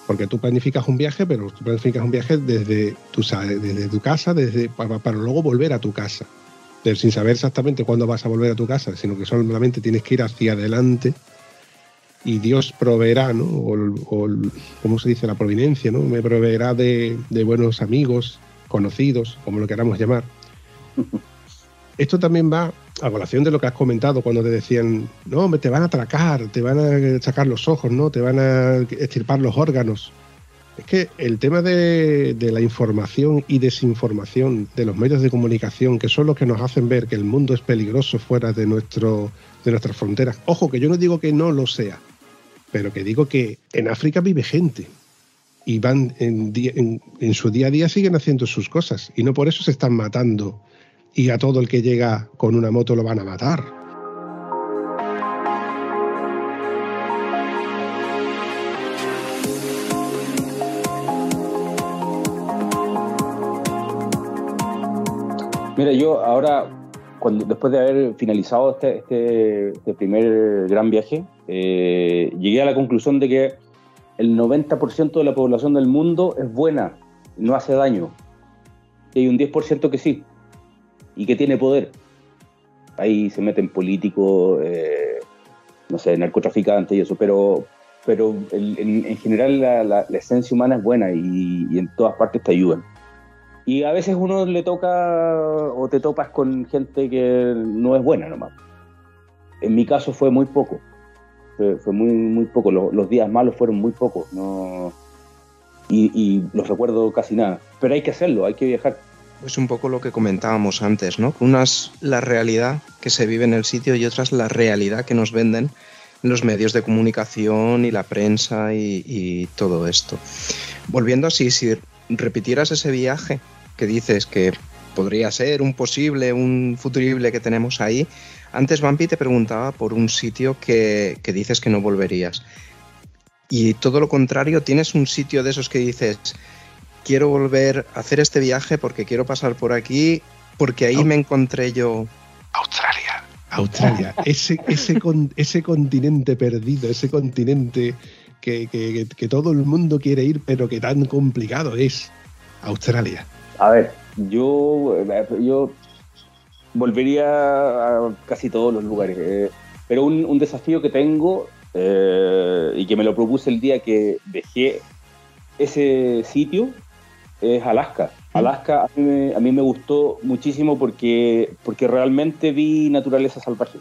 S1: Porque tú planificas un viaje, pero tú planificas un viaje desde tu, desde tu casa, desde, para, para luego volver a tu casa. Pero sin saber exactamente cuándo vas a volver a tu casa, sino que solamente tienes que ir hacia adelante y Dios proveerá, ¿no? O, o ¿cómo se dice? La providencia, ¿no? Me proveerá de, de buenos amigos, conocidos, como lo queramos llamar. Esto también va a colación de lo que has comentado cuando te decían, no, hombre, te van a atracar, te van a sacar los ojos, ¿no? Te van a extirpar los órganos. Es que el tema de, de la información y desinformación de los medios de comunicación, que son los que nos hacen ver que el mundo es peligroso fuera de, nuestro, de nuestras fronteras. Ojo, que yo no digo que no lo sea, pero que digo que en África vive gente. Y van en, en- en su día a día siguen haciendo sus cosas. Y no por eso se están matando. Y a todo el que llega con una moto lo van a matar.
S3: Mira, yo ahora, cuando, después de haber finalizado este, este, este primer gran viaje, eh, llegué a la conclusión de que el 90% de la población del mundo es buena, no hace daño. Y hay un 10% que sí, y que tiene poder. Ahí se meten políticos, eh, no sé, narcotraficantes y eso, pero, pero el- en, en general la, la- la esencia humana es buena y, y en todas partes te ayudan. Y a veces uno le toca o te topas con gente que no es buena nomás. En mi caso fue muy poco. Fue, muy, muy poco. Los, días malos fueron muy pocos. No... Y, los recuerdo casi nada. Pero hay que hacerlo, hay que viajar.
S2: Es un poco lo que comentábamos antes, ¿no? Una es la realidad que se vive en el sitio y otra es la realidad que nos venden los medios de comunicación y la prensa y, y todo esto. Volviendo así, si repitieras ese viaje que dices que podría ser un posible, un futurible que tenemos ahí, antes Vampi te preguntaba por un sitio que, que dices que no volverías. Y todo lo contrario, tienes un sitio de esos que dices, quiero volver a hacer este viaje porque quiero pasar por aquí, porque ahí
S1: No.
S2: me encontré yo.
S1: Australia. Australia, ese, ese, con- ese continente perdido, ese continente que, que- que todo el mundo quiere ir, pero que tan complicado es. Australia.
S3: A ver, yo, eh, yo volvería a casi todos los lugares. eh, pero un, un desafío que tengo eh, y que me lo propuse el día que dejé ese sitio es Alaska. Alaska a mí me, a mí me gustó muchísimo porque, porque realmente vi naturaleza salvaje.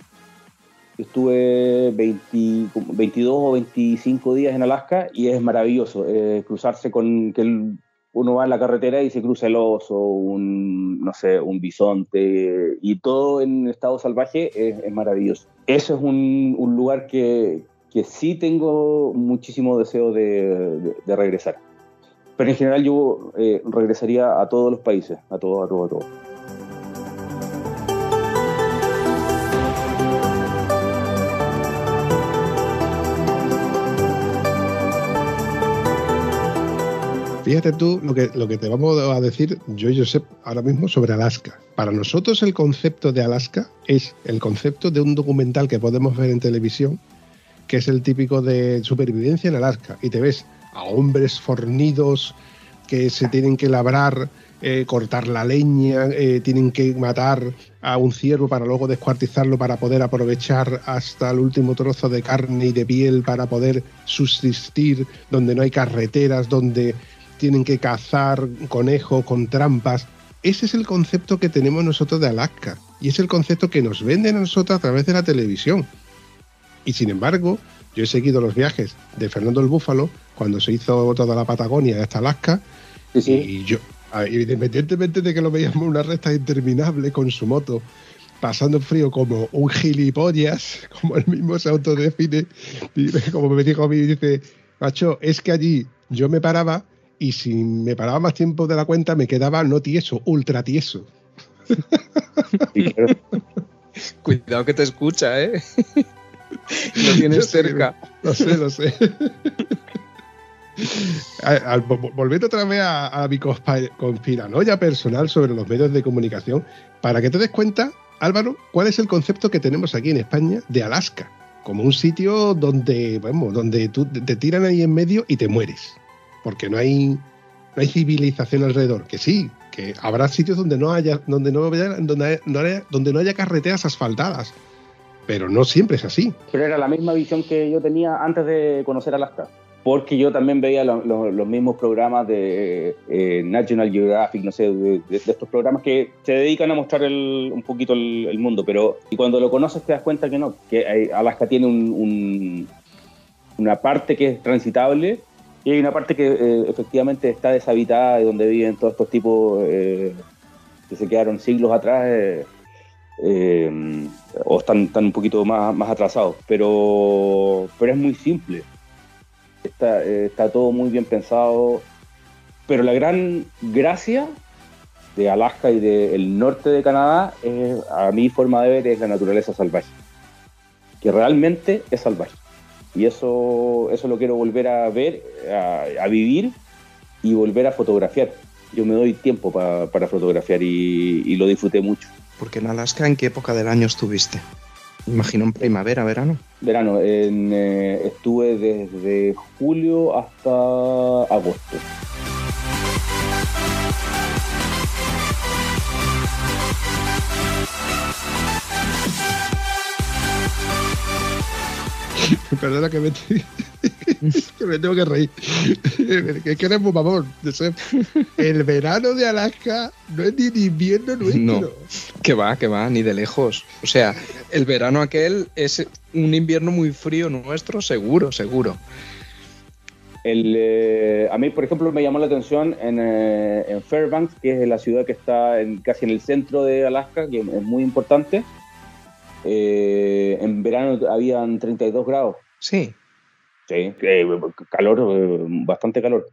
S3: Estuve 20 como 22 o 25 días en Alaska y es maravilloso eh, cruzarse con que el- uno va en la carretera y se cruza el oso, un, no sé, un bisonte y todo en estado salvaje es, maravilloso. Eso es un, un lugar que, que sí tengo muchísimo deseo de, de- de regresar. Pero en general yo eh, regresaría a todos los países, a todos, a todos, a todos.
S1: Fíjate tú lo que, lo que te vamos a decir yo y Josep ahora mismo sobre Alaska. Para nosotros el concepto de Alaska es el concepto de un documental que podemos ver en televisión, que es el típico de supervivencia en Alaska. Y te ves a hombres fornidos que se tienen que labrar, eh, cortar la leña, eh, tienen que matar a un ciervo para luego descuartizarlo para poder aprovechar hasta el último trozo de carne y de piel para poder subsistir, donde no hay carreteras, donde tienen que cazar conejos con trampas. Ese es el concepto que tenemos nosotros de Alaska y es el concepto que nos venden a nosotros a través de la televisión. Y sin embargo, yo he seguido los viajes de Fernando el Búfalo cuando se hizo toda la Patagonia hasta Alaska
S3: Sí, sí.
S1: y yo, ah, independientemente de que lo veíamos una recta interminable con su moto, pasando frío como un gilipollas, como él mismo se autodefine, y como me dijo a mí, dice, macho, es que allí yo me paraba y si me paraba más tiempo de la cuenta me quedaba no tieso, ultra tieso.
S2: Cuidado que te escucha, ¿eh? lo tienes
S1: sé,
S2: cerca.
S1: Lo sé, lo sé. A- a- vo- volviendo otra vez a, a mi conspiranoia personal sobre los medios de comunicación, para que te des cuenta Álvaro, ¿cuál es el concepto que tenemos aquí en España de Alaska? Como un sitio donde, vamos, donde tú te tiran ahí en medio y te mueres. Porque no hay, no hay civilización alrededor. Que sí, que habrá sitios donde no haya, donde no haya, donde, haya, donde no haya carreteras asfaltadas. Pero no siempre es así.
S3: Pero era la misma visión que yo tenía antes de conocer Alaska porque yo también veía lo- lo- los mismos programas de eh, National Geographic, no sé, de, estos programas que se dedican a mostrar el- un poquito el, mundo, pero y cuando lo conoces te das cuenta que no, que hay- Alaska tiene un- una parte que es transitable y hay una parte que eh, efectivamente está deshabitada y donde viven todos estos tipos eh, que se quedaron siglos atrás. eh, o están, un poquito más, más atrasados, pero, pero es muy simple está, está todo muy bien pensado. Pero la gran gracia de Alaska y del norte de Canadá, es, a mi forma de ver, es la naturaleza salvaje. Que realmente es salvaje. Y eso, eso lo quiero volver a ver, a, a vivir y volver a fotografiar. Yo me doy tiempo pa- para fotografiar y, y lo disfruté mucho.
S2: Porque en Alaska, ¿en qué época del año estuviste? Imagino en primavera, verano.
S3: Verano, en, eh, estuve desde julio hasta agosto.
S1: Perdona que me, que me tengo que reír. Es que eres muy mamón. El verano de Alaska no es ni invierno nuestro.
S2: No. Que va, que va, ni de lejos. O sea, el verano aquel es un invierno muy frío nuestro, seguro, seguro.
S3: El, eh, a mí, por ejemplo, me llamó la atención en, eh, en Fairbanks, que es la ciudad que está en- casi en el centro de Alaska, que es muy importante. Eh, en verano habían 32 grados.
S2: Sí.
S3: Sí, eh, calor, eh, bastante calor.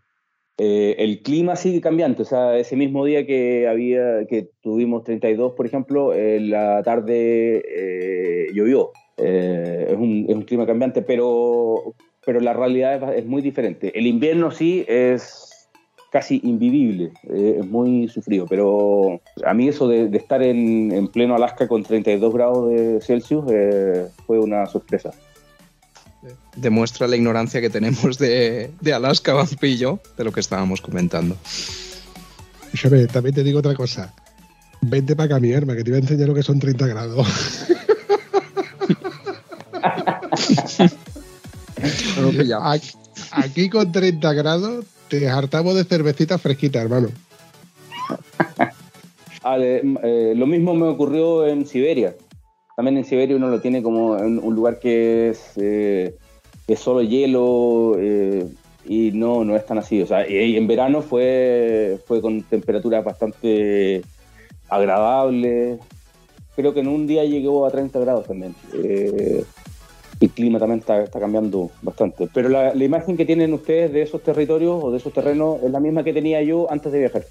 S3: Eh, el clima sigue cambiante, o sea, ese mismo día que había, que tuvimos 32, por ejemplo, en la tarde eh, llovió. Eh, es, un, es un clima cambiante, pero, pero la realidad es, es muy diferente. El invierno sí es casi invivible, eh, es muy sufrido, pero a mí eso de, de estar en, en pleno Alaska con 32 grados de Celsius eh, fue una sorpresa.
S2: Demuestra la ignorancia que tenemos de, de Alaska, Vampi y yo, de lo que estábamos comentando.
S1: Escúchame, también te digo otra cosa. Vente para acá, mi arma, que te voy a enseñar lo que son 30 grados. Aquí, aquí con 30 grados te de cervecita fresquita, hermano.
S3: Ale, eh, lo mismo me ocurrió en Siberia. También en Siberia uno lo tiene como en un lugar que es, eh, es solo hielo eh, y no, no es tan así. O sea, en verano fue, fue con temperaturas bastante agradables. Creo que en un día llegó a 30 grados también. El clima también está, cambiando bastante. Pero la, imagen que tienen ustedes de esos territorios o de esos terrenos es la misma que tenía yo antes de viajar.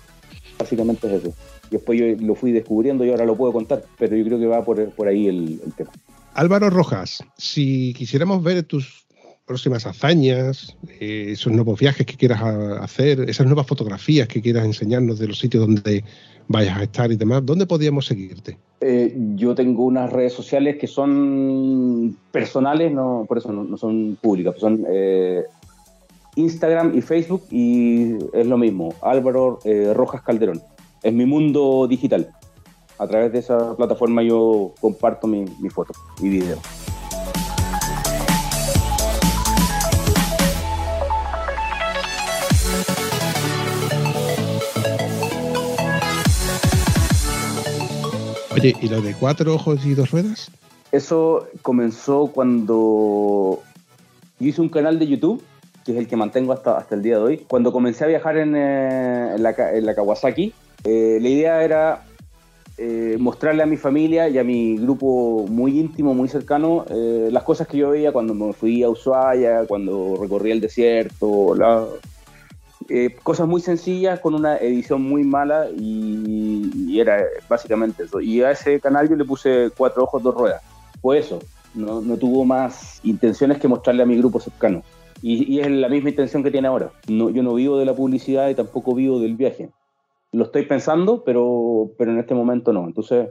S3: Básicamente es eso. Después yo lo fui descubriendo y ahora lo puedo contar, pero yo creo que va por, ahí el tema.
S1: Álvaro Rojas, si quisiéramos ver tus próximas hazañas, eh, esos nuevos viajes que quieras hacer, esas nuevas fotografías que quieras enseñarnos de los sitios donde vayas a estar y demás, ¿dónde podríamos seguirte?
S3: Eh, yo tengo unas redes sociales que son personales, no, por eso no, son públicas, son eh, Instagram y Facebook y es lo mismo, Álvaro eh, Rojas Calderón. Es mi mundo digital. A través de esa plataforma yo comparto mi, mi foto y video.
S1: Oye, ¿y lo de cuatro ojos y dos ruedas?
S3: Eso comenzó cuando yo hice un canal de YouTube, que es el que mantengo hasta, hasta el día de hoy. Cuando comencé a viajar en, eh, en la, Ka- en la Kawasaki, eh, la idea era eh, mostrarle a mi familia y a mi grupo muy íntimo, muy cercano, las cosas que yo veía cuando me fui a Ushuaia, cuando recorrí el desierto, la- eh, cosas muy sencillas con una edición muy mala y, y era básicamente eso. Y a ese canal yo le puse cuatro ojos, dos ruedas. Fue eso. No, no tuvo más intenciones que mostrarle a mi grupo cercano. Y, y es la misma intención que tiene ahora. No, yo no vivo de la publicidad y tampoco vivo del viaje. Lo estoy pensando, pero, pero en este momento no. Entonces,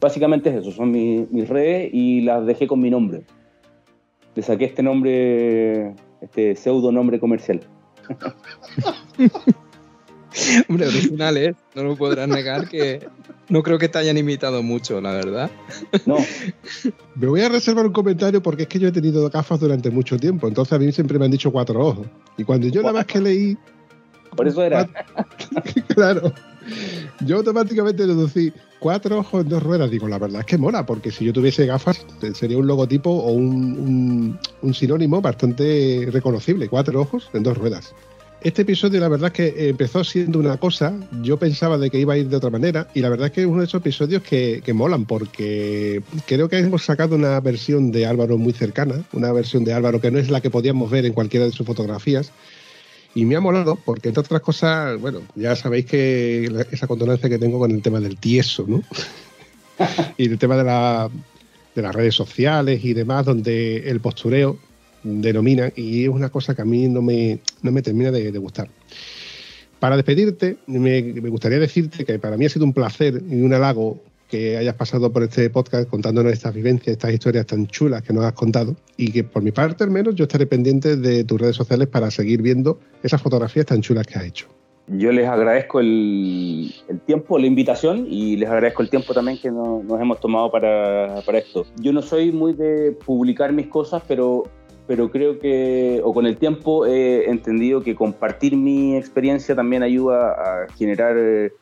S3: básicamente es eso, son mi- mis redes y las dejé con mi nombre. Le saqué este nombre, este pseudo nombre comercial.
S2: Hombre, originales, no lo podrás negar que no creo que te hayan imitado mucho, la verdad.
S3: No,
S1: Me voy a reservar un comentario porque es que yo he tenido gafas durante mucho tiempo, entonces a mí siempre me han dicho cuatro ojos. Y cuando yo nada más que leí,
S3: por eso era.
S1: claro, yo automáticamente deducí cuatro ojos en dos ruedas. Digo, la verdad es que mola, porque si yo tuviese gafas sería un logotipo o un, un- un sinónimo bastante reconocible, cuatro ojos en dos ruedas. Este episodio la verdad es que empezó siendo una cosa, yo pensaba de que iba a ir de otra manera y la verdad es que es uno de esos episodios que, que molan porque creo que hemos sacado una versión de Álvaro muy cercana, una versión de Álvaro que no es la que podíamos ver en cualquiera de sus fotografías y me ha molado porque entre otras cosas, bueno, ya sabéis que la- esa condonancia que tengo con el tema del tieso, ¿no? y el tema de, la, de las redes sociales y demás donde el postureo denomina y es una cosa que a mí no me, no me termina de, de gustar. Para despedirte, me, me gustaría decirte que para mí ha sido un placer y un halago que hayas pasado por este podcast contándonos estas vivencias, estas historias tan chulas que nos has contado y que por mi parte al menos yo estaré pendiente de tus redes sociales para seguir viendo esas fotografías tan chulas que has hecho.
S3: Yo les agradezco el, tiempo, la invitación y les agradezco el tiempo también que no- nos hemos tomado para, para esto. Yo no soy muy de publicar mis cosas, pero, pero creo que, o con el tiempo he entendido que compartir mi experiencia también ayuda a generar eh,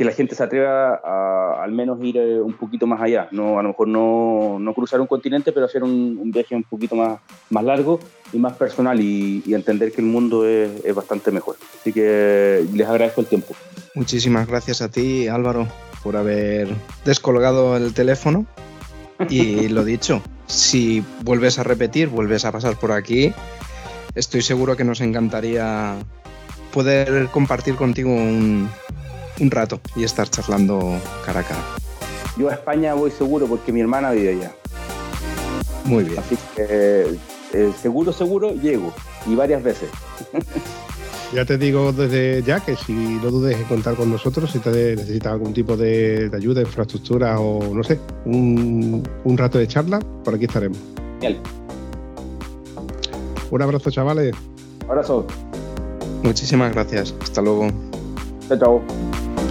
S3: que la gente se atreva a al menos ir eh, un poquito más allá. No, a lo mejor no, no cruzar un continente, pero hacer un, un viaje un poquito más, más largo y más personal y, y entender que el mundo es, es bastante mejor. Así que les agradezco el tiempo.
S2: Muchísimas gracias a ti, Álvaro, por haber descolgado el teléfono. Y lo dicho, si vuelves a repetir, vuelves a pasar por aquí, estoy seguro que nos encantaría poder compartir contigo un, un rato y estar charlando cara a cara.
S3: Yo a España voy seguro porque mi hermana vive allá.
S2: Muy bien.
S3: Así que eh, seguro, seguro llego. Y varias veces.
S1: Ya te digo desde ya que si no dudes en contar con nosotros, si te necesitas algún tipo de, de ayuda, infraestructura o no sé, un, un rato de charla, por aquí estaremos.
S3: Genial.
S1: Un abrazo, chavales.
S3: Abrazo.
S2: Muchísimas gracias. Hasta luego.
S3: Chao, chao.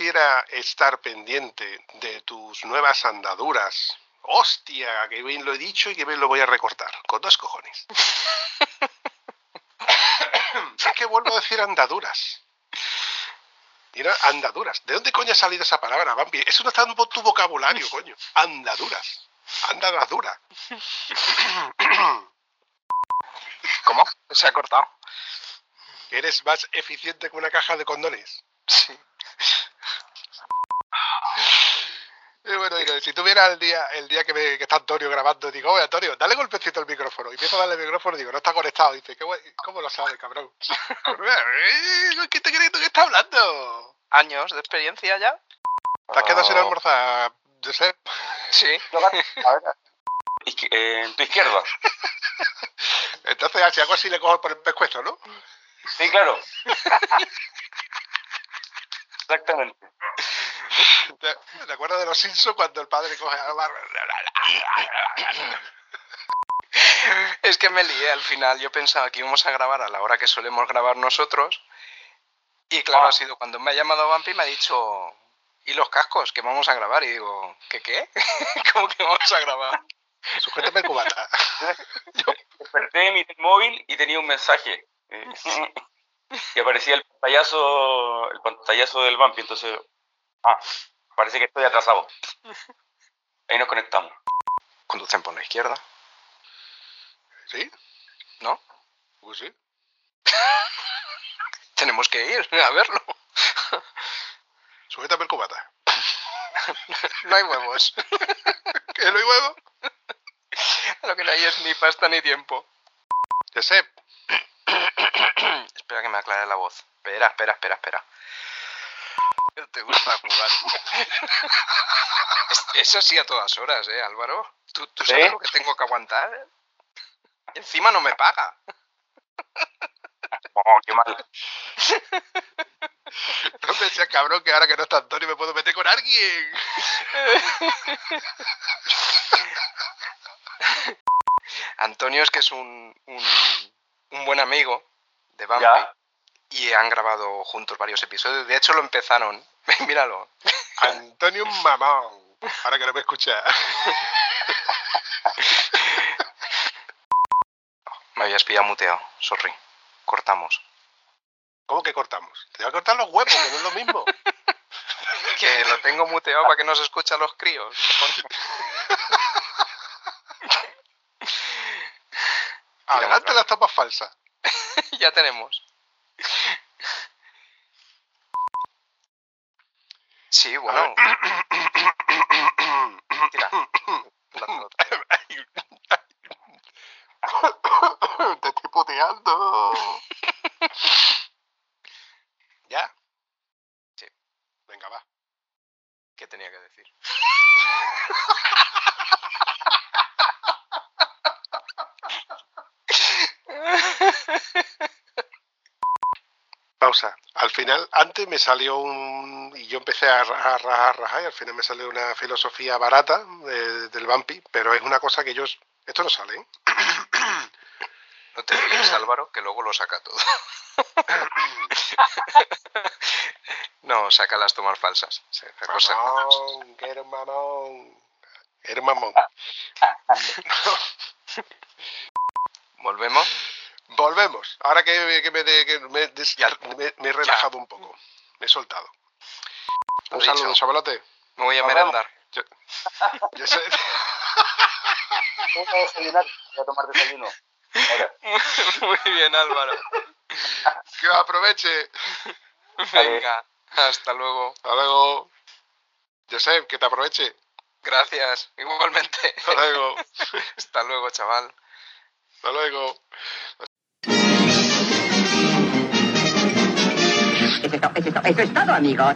S1: Quisiera estar pendiente de tus nuevas andaduras, hostia, que bien lo he dicho y que bien lo voy a recortar, con dos cojones. es que vuelvo a decir andaduras. Mira, andaduras. ¿De dónde coño ha salido esa palabra, Bambi? Eso no está en tu vocabulario, coño. Andaduras. Andadura.
S6: ¿Cómo? Se ha cortado.
S1: ¿Eres más eficiente que una caja de condones?
S6: Sí.
S1: Y bueno, y si tuviera el día, el día que, me- que está Antonio grabando, digo, oye Antonio, dale golpecito al micrófono. Y empiezo a darle el micrófono y digo, no está conectado. Y dice, ¿Qué guay? ¿cómo lo sabe, cabrón? ¿Qué te crees tú que está hablando?
S6: ¿Años de experiencia ya?
S1: ¿Te has quedado sin
S6: Oh,
S1: almorzar, Josep?
S6: Sí.
S7: Izqui- eh, en tu izquierda.
S1: Entonces, si hago así, le cojo por el pescuezo, ¿no?
S3: Sí, claro. Exactamente.
S1: ¿Te, te acuerdas de los Simpsons cuando el padre coge a la barra?
S2: Es que me lié al final. Yo pensaba que íbamos a grabar a la hora que solemos grabar nosotros. Y claro,
S3: Ah.
S2: ha sido cuando me ha llamado Vampi y me ha dicho, ¿y los cascos? Que vamos a grabar. Y digo, ¿qué qué? ¿Cómo que vamos a grabar?
S1: Sujétame el cubata.
S3: Desperté mi móvil y tenía un mensaje. eh, y aparecía el pantallazo, el pantallazo del Vampi. Entonces, ah, parece que estoy atrasado. Ahí nos conectamos.
S2: Conducen por la izquierda,
S1: ¿Sí?
S2: ¿no?
S1: Pues sí.
S2: Tenemos que ir a verlo.
S1: Sujétame el cubata.
S2: No hay huevos.
S1: ¿Que no hay huevo?
S2: Lo que no hay es ni pasta ni tiempo.
S1: Josep,
S2: Espera que me aclare la voz. Espera, espera, espera, espera. Te gusta jugar. Es- Eso sí a todas horas, ¿eh, Álvaro? ¿Tú, tú sabes
S3: ¿Sí?
S2: lo que tengo que aguantar? Encima no me paga.
S3: Oh, qué mal.
S1: no me seas cabrón que ahora que no está Antonio me puedo meter con alguien.
S2: Antonio es que es un, un, un buen amigo de Bampi.
S3: Ya.
S2: Y han grabado juntos varios episodios. De hecho, lo empezaron. Míralo.
S1: Antonio mamón. Ahora que no me escucha.
S2: Me habías pillado muteado. Sorry. Cortamos.
S1: ¿Cómo que cortamos? Te voy a cortar los huevos, que no es lo mismo.
S2: Que lo tengo muteado para que no se escuchen los críos.
S1: Adelante las tapas falsas.
S2: ya tenemos. Sí, bueno. Tira.
S1: Te estoy puteando. ¿Ya?
S2: Sí.
S1: Venga, va.
S2: ¿Qué tenía que decir?
S1: Pausa. Al final, antes me salió un. Yo empecé a ra- a rajar, a rajar, y al final me salió una filosofía barata de- del Vampi, pero es una cosa que yo. Esto no sale, ¿eh?
S2: No te fíes, Álvaro, que luego lo saca todo. no, saca las tomas falsas.
S1: Mamón, que eres mamón. Mamón.
S2: ¿Volvemos?
S1: Volvemos. Ahora que, que me, de- que me des-
S2: Ya.
S1: me- me he relajado un poco. Me he soltado.
S2: Lo
S1: Un saludo,
S2: dicho.
S1: chavalote.
S2: Me voy a
S3: Nos
S2: merendar.
S1: Yo sé-
S3: Voy a desayunar. Voy a tomar desayuno.
S2: Muy bien, Álvaro.
S1: que aproveche.
S2: Venga, hasta luego.
S1: Hasta luego. Josep, que te aproveche.
S2: Gracias, igualmente.
S1: Hasta luego.
S2: Hasta luego, chaval.
S1: Hasta luego.
S8: Es, eso es todo, amigos.